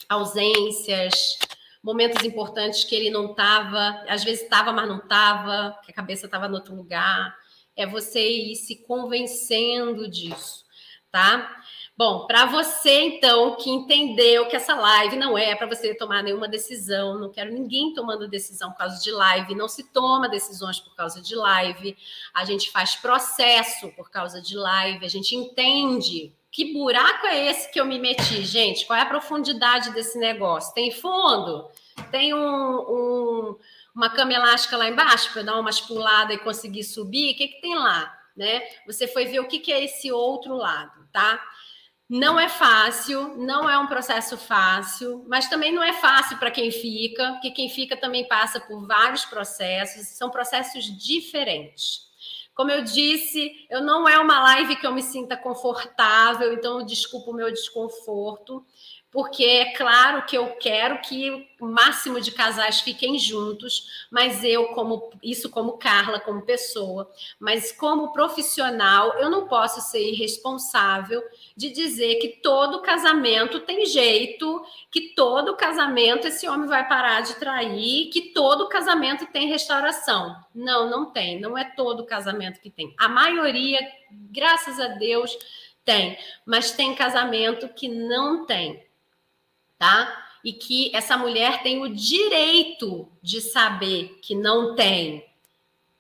Ausências, momentos importantes que ele não estava, às vezes estava, mas não estava, que a cabeça estava em outro lugar. É você ir se convencendo disso, tá? Bom, para você então que entendeu que essa live não é para você tomar nenhuma decisão, não quero ninguém tomando decisão por causa de live, não se toma decisões por causa de live, a gente faz processo por causa de live, a gente entende que buraco é esse que eu me meti, gente? Qual é a profundidade desse negócio? Tem fundo? Tem um, um uma cama elástica lá embaixo para dar umas puladas e conseguir subir? O que, que tem lá? Né? Você foi ver o que, que é esse outro lado, tá? Não é fácil, não é um processo fácil, mas também não é fácil para quem fica, porque quem fica também passa por vários processos, são processos diferentes. Como eu disse, eu não é uma live que eu me sinta confortável, então desculpa o meu desconforto porque é claro que eu quero que o máximo de casais fiquem juntos, mas eu como isso como Carla, como pessoa, mas como profissional, eu não posso ser irresponsável de dizer que todo casamento tem jeito, que todo casamento esse homem vai parar de trair, que todo casamento tem restauração. Não, não tem, não é todo casamento que tem. A maioria, graças a Deus, tem, mas tem casamento que não tem tá? E que essa mulher tem o direito de saber que não tem.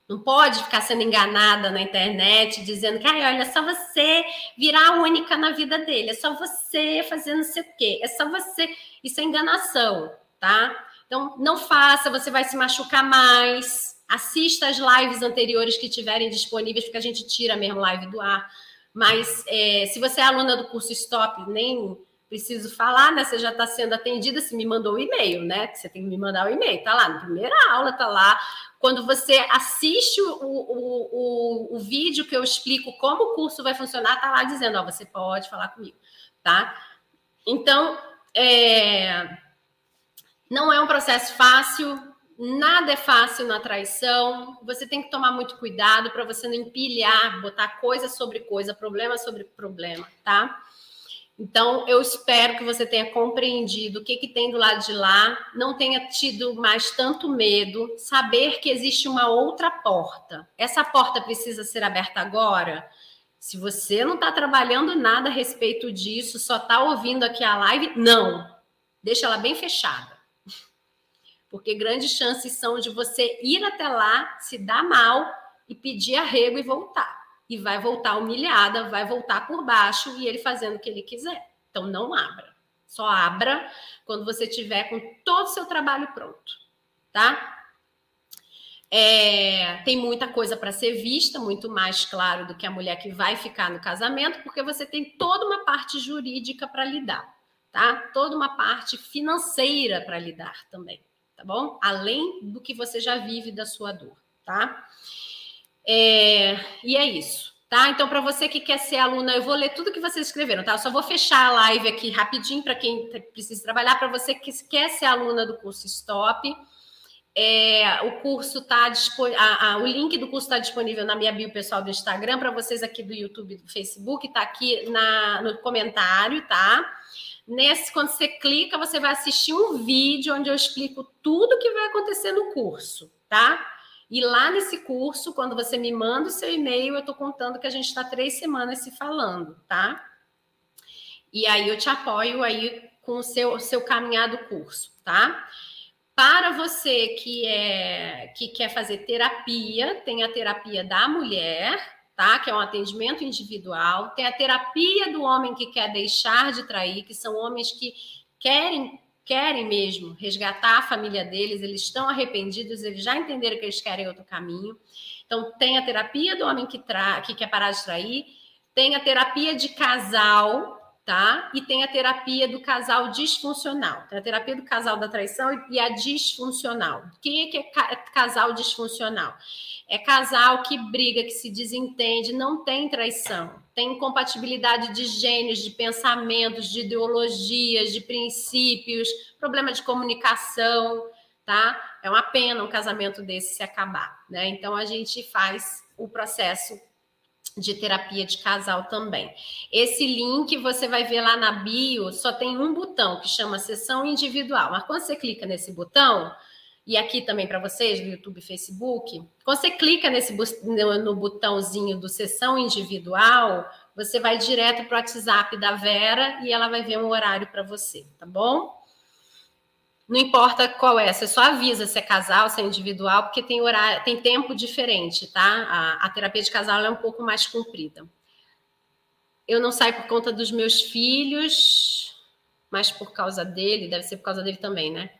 Não pode ficar sendo enganada na internet dizendo que, ai, olha, é só você virar a única na vida dele, é só você fazer não sei o quê, é só você. Isso é enganação, tá? Então, não faça, você vai se machucar mais. Assista as lives anteriores que tiverem disponíveis, porque a gente tira mesmo live do ar. Mas é, se você é aluna do curso Stop, nem preciso falar, né? Você já está sendo atendida, se me mandou o um e-mail, né? Que você tem que me mandar o um e-mail, tá lá na primeira aula, tá lá. Quando você assiste o, o, o, o, vídeo que eu explico como o curso vai funcionar, tá lá dizendo, ó, você pode falar comigo, tá? Então, é... não é um processo fácil, nada é fácil na traição. Você tem que tomar muito cuidado para você não empilhar, botar coisa sobre coisa, problema sobre problema, tá? Então, eu espero que você tenha compreendido o que, que tem do lado de lá, não tenha tido mais tanto medo, saber que existe uma outra porta. Essa porta precisa ser aberta agora. Se você não está trabalhando nada a respeito disso, só está ouvindo aqui a live, não. Deixa ela bem fechada. Porque grandes chances são de você ir até lá, se dar mal e pedir arrego e voltar e vai voltar humilhada, vai voltar por baixo e ele fazendo o que ele quiser. Então não abra. Só abra quando você tiver com todo o seu trabalho pronto, tá? É, tem muita coisa para ser vista, muito mais claro do que a mulher que vai ficar no casamento, porque você tem toda uma parte jurídica para lidar, tá? Toda uma parte financeira para lidar também, tá bom? Além do que você já vive da sua dor, tá? É, e é isso, tá? Então, para você que quer ser aluna, eu vou ler tudo que vocês escreveram, tá? Eu só vou fechar a live aqui rapidinho para quem precisa trabalhar. Para você que quer ser aluna do curso Stop, é, o curso tá disponível, o link do curso está disponível na minha bio pessoal do Instagram, para vocês aqui do YouTube do Facebook, está aqui na, no comentário, tá? Nesse, quando você clica, você vai assistir um vídeo onde eu explico tudo que vai acontecer no curso, tá? E lá nesse curso, quando você me manda o seu e-mail, eu estou contando que a gente está três semanas se falando, tá? E aí eu te apoio aí com o seu, seu caminhar do curso, tá? Para você que é que quer fazer terapia, tem a terapia da mulher, tá? Que é um atendimento individual, tem a terapia do homem que quer deixar de trair, que são homens que querem querem mesmo resgatar a família deles, eles estão arrependidos, eles já entenderam que eles querem outro caminho. Então, tem a terapia do homem que, tra... que quer parar de trair, tem a terapia de casal, tá? E tem a terapia do casal disfuncional. Tem a terapia do casal da traição e a disfuncional. O que é casal disfuncional? É casal que briga, que se desentende, não tem traição, tem incompatibilidade de gênios, de pensamentos, de ideologias, de princípios, problema de comunicação, tá? É uma pena um casamento desse se acabar, né? Então a gente faz o processo de terapia de casal também. Esse link você vai ver lá na bio, só tem um botão que chama sessão individual. Mas quando você clica nesse botão, e aqui também para vocês, do YouTube e Facebook, quando você clica nesse no botãozinho do sessão individual, você vai direto para o WhatsApp da Vera e ela vai ver um horário para você, tá bom? Não importa qual é, você só avisa se é casal, se é individual, porque tem horário, tem tempo diferente, tá? A, a terapia de casal é um pouco mais comprida. Eu não saio por conta dos meus filhos, mas por causa dele, deve ser por causa dele também, né?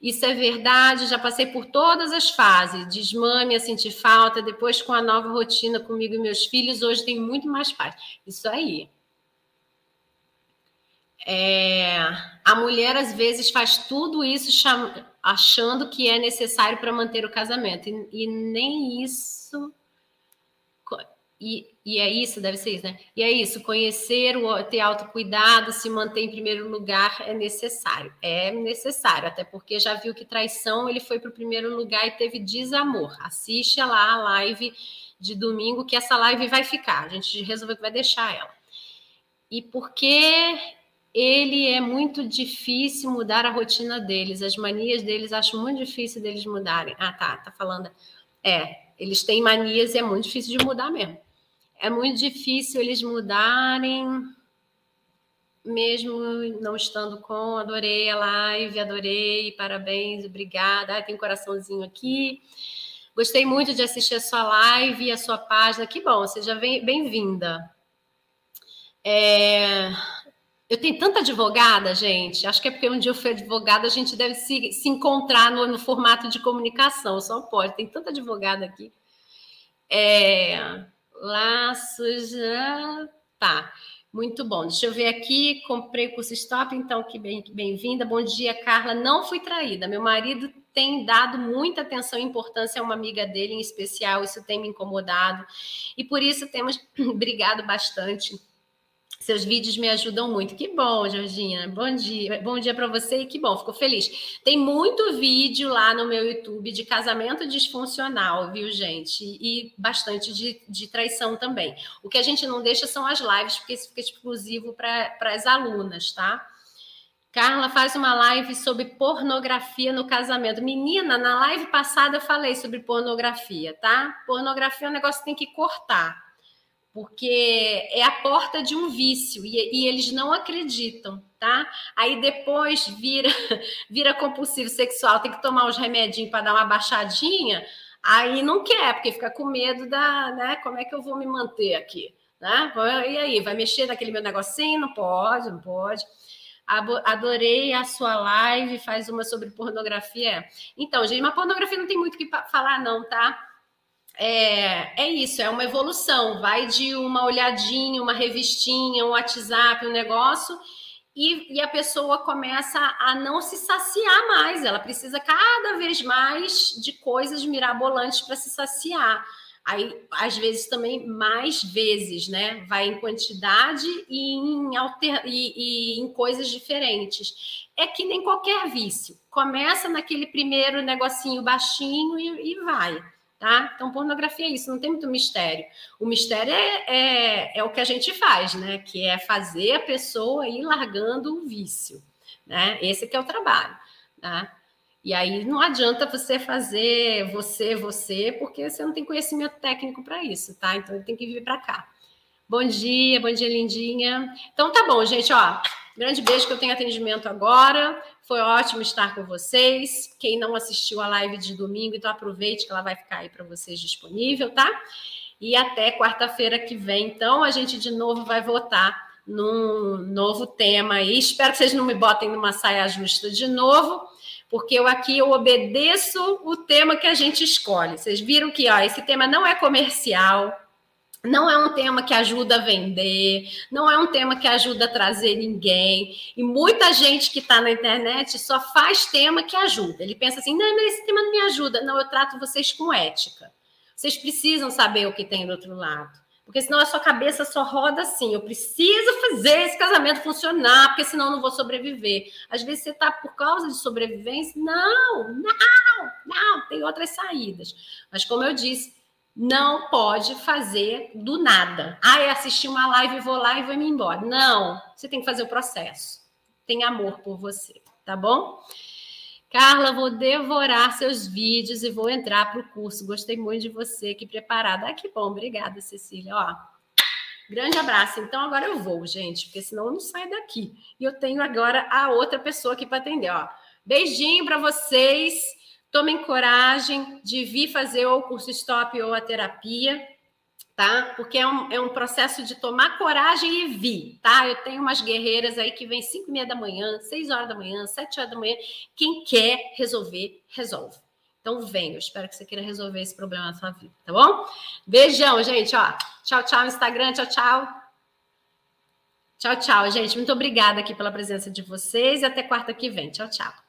Isso é verdade, já passei por todas as fases, desmame a sentir falta, depois com a nova rotina comigo e meus filhos, hoje tem muito mais paz. Isso aí. É, a mulher às vezes faz tudo isso achando que é necessário para manter o casamento, e, e nem isso e, e, é isso, deve ser isso, né? E é isso, conhecer, o, ter autocuidado, se manter em primeiro lugar é necessário. É necessário, até porque já viu que traição ele foi para o primeiro lugar e teve desamor. Assiste lá a live de domingo, que essa live vai ficar. A gente resolveu que vai deixar ela. E porque ele é muito difícil mudar a rotina deles, as manias deles, acho muito difícil deles mudarem. Ah, tá, tá falando. É, eles têm manias e é muito difícil de mudar mesmo é muito difícil eles mudarem, mesmo não estando com. Adorei a live, adorei, parabéns, obrigada. Ah, tem um coraçãozinho aqui. Gostei muito de assistir a sua live e a sua página. Que bom, seja bem-vinda. É... Eu tenho tanta advogada, gente. Acho que é porque um dia eu fui advogada, a gente deve se, se encontrar no, no formato de comunicação. Só pode. Tem tanta advogada aqui. É... Laços. Tá. Muito bom. Deixa eu ver aqui. Comprei o curso Stop, então que bem-vinda. Bem bom dia, Carla. Não fui traída. Meu marido tem dado muita atenção e importância a uma amiga dele em especial. Isso tem me incomodado. E por isso temos [clears throat] brigado bastante. Seus vídeos me ajudam muito. Que bom, Georgina. Bom dia. Bom dia para você e que bom, fico feliz. Tem muito vídeo lá no meu YouTube de casamento disfuncional, viu, gente? E bastante de, de traição também. O que a gente não deixa são as lives, porque isso fica exclusivo para as alunas, tá? Carla faz uma live sobre pornografia no casamento. Menina, na live passada eu falei sobre pornografia, tá? Pornografia é um negócio que tem que cortar porque é a porta de um vício e, e, eles não acreditam, tá? Aí depois vira [laughs] vira compulsivo sexual, tem que tomar os remedinhos para dar uma baixadinha, aí não quer, porque fica com medo da, né? Como é que eu vou me manter aqui, né? E aí, vai mexer naquele meu negocinho? Não pode, não pode. Adorei a sua live, faz uma sobre pornografia. Então, gente, mas pornografia não tem muito o que falar, não, tá? É, é isso, é uma evolução. Vai de uma olhadinha, uma revistinha, um WhatsApp, um negócio, e, e, a pessoa começa a não se saciar mais. Ela precisa cada vez mais de coisas mirabolantes para se saciar. Aí, às vezes, também mais vezes, né? Vai em quantidade e em, alter... e, e em coisas diferentes. É que nem qualquer vício. Começa naquele primeiro negocinho baixinho e, e vai tá? Então, pornografia é isso, não tem muito mistério. O mistério é, é, é, o que a gente faz, né? Que é fazer a pessoa ir largando o vício, né? Esse que é o trabalho, tá? E aí não adianta você fazer você, você, porque você não tem conhecimento técnico para isso, tá? Então tem que vir para cá. Bom dia, bom dia, lindinha. Então tá bom, gente, ó. Grande beijo que eu tenho atendimento agora. Foi ótimo estar com vocês. Quem não assistiu a live de domingo, então aproveite que ela vai ficar aí para vocês disponível, tá? E até quarta-feira que vem, então, a gente de novo vai votar num novo tema aí. Espero que vocês não me botem numa saia justa de novo, porque eu aqui eu obedeço o tema que a gente escolhe. Vocês viram que ó, esse tema não é comercial, não é um tema que ajuda a vender, não é um tema que ajuda a trazer ninguém. E muita gente que está na internet só faz tema que ajuda. Ele pensa assim: não, esse tema não me ajuda. Não, eu trato vocês com ética. Vocês precisam saber o que tem do outro lado. Porque senão a sua cabeça só roda assim. Eu preciso fazer esse casamento funcionar, porque senão eu não vou sobreviver. Às vezes você está por causa de sobrevivência. Não, não, não, tem outras saídas. Mas como eu disse, não pode fazer do nada. Ah, eu assisti uma live, vou lá e vou me embora. Não, você tem que fazer o processo. Tem amor por você, tá bom? Carla, vou devorar seus vídeos e vou entrar para o curso. Gostei muito de você, que preparada. Ah, que bom, obrigada, Cecília. Ó, grande abraço. Então agora eu vou, gente, porque senão eu não saio daqui. E eu tenho agora a outra pessoa aqui para atender. Ó, beijinho para vocês. Tomem coragem de vir fazer ou o curso stop ou a terapia, tá? Porque é um, é um processo de tomar coragem e vir, tá? Eu tenho umas guerreiras aí que vêm 5 e meia da manhã, 6 horas da manhã, 7 horas da manhã. Quem quer resolver, resolve. Então vem, eu espero que você queira resolver esse problema na sua vida, tá bom? Beijão, gente, ó. Tchau, tchau, Instagram, tchau, tchau. Tchau, tchau, gente. Muito obrigada aqui pela presença de vocês e até quarta que vem. Tchau, tchau.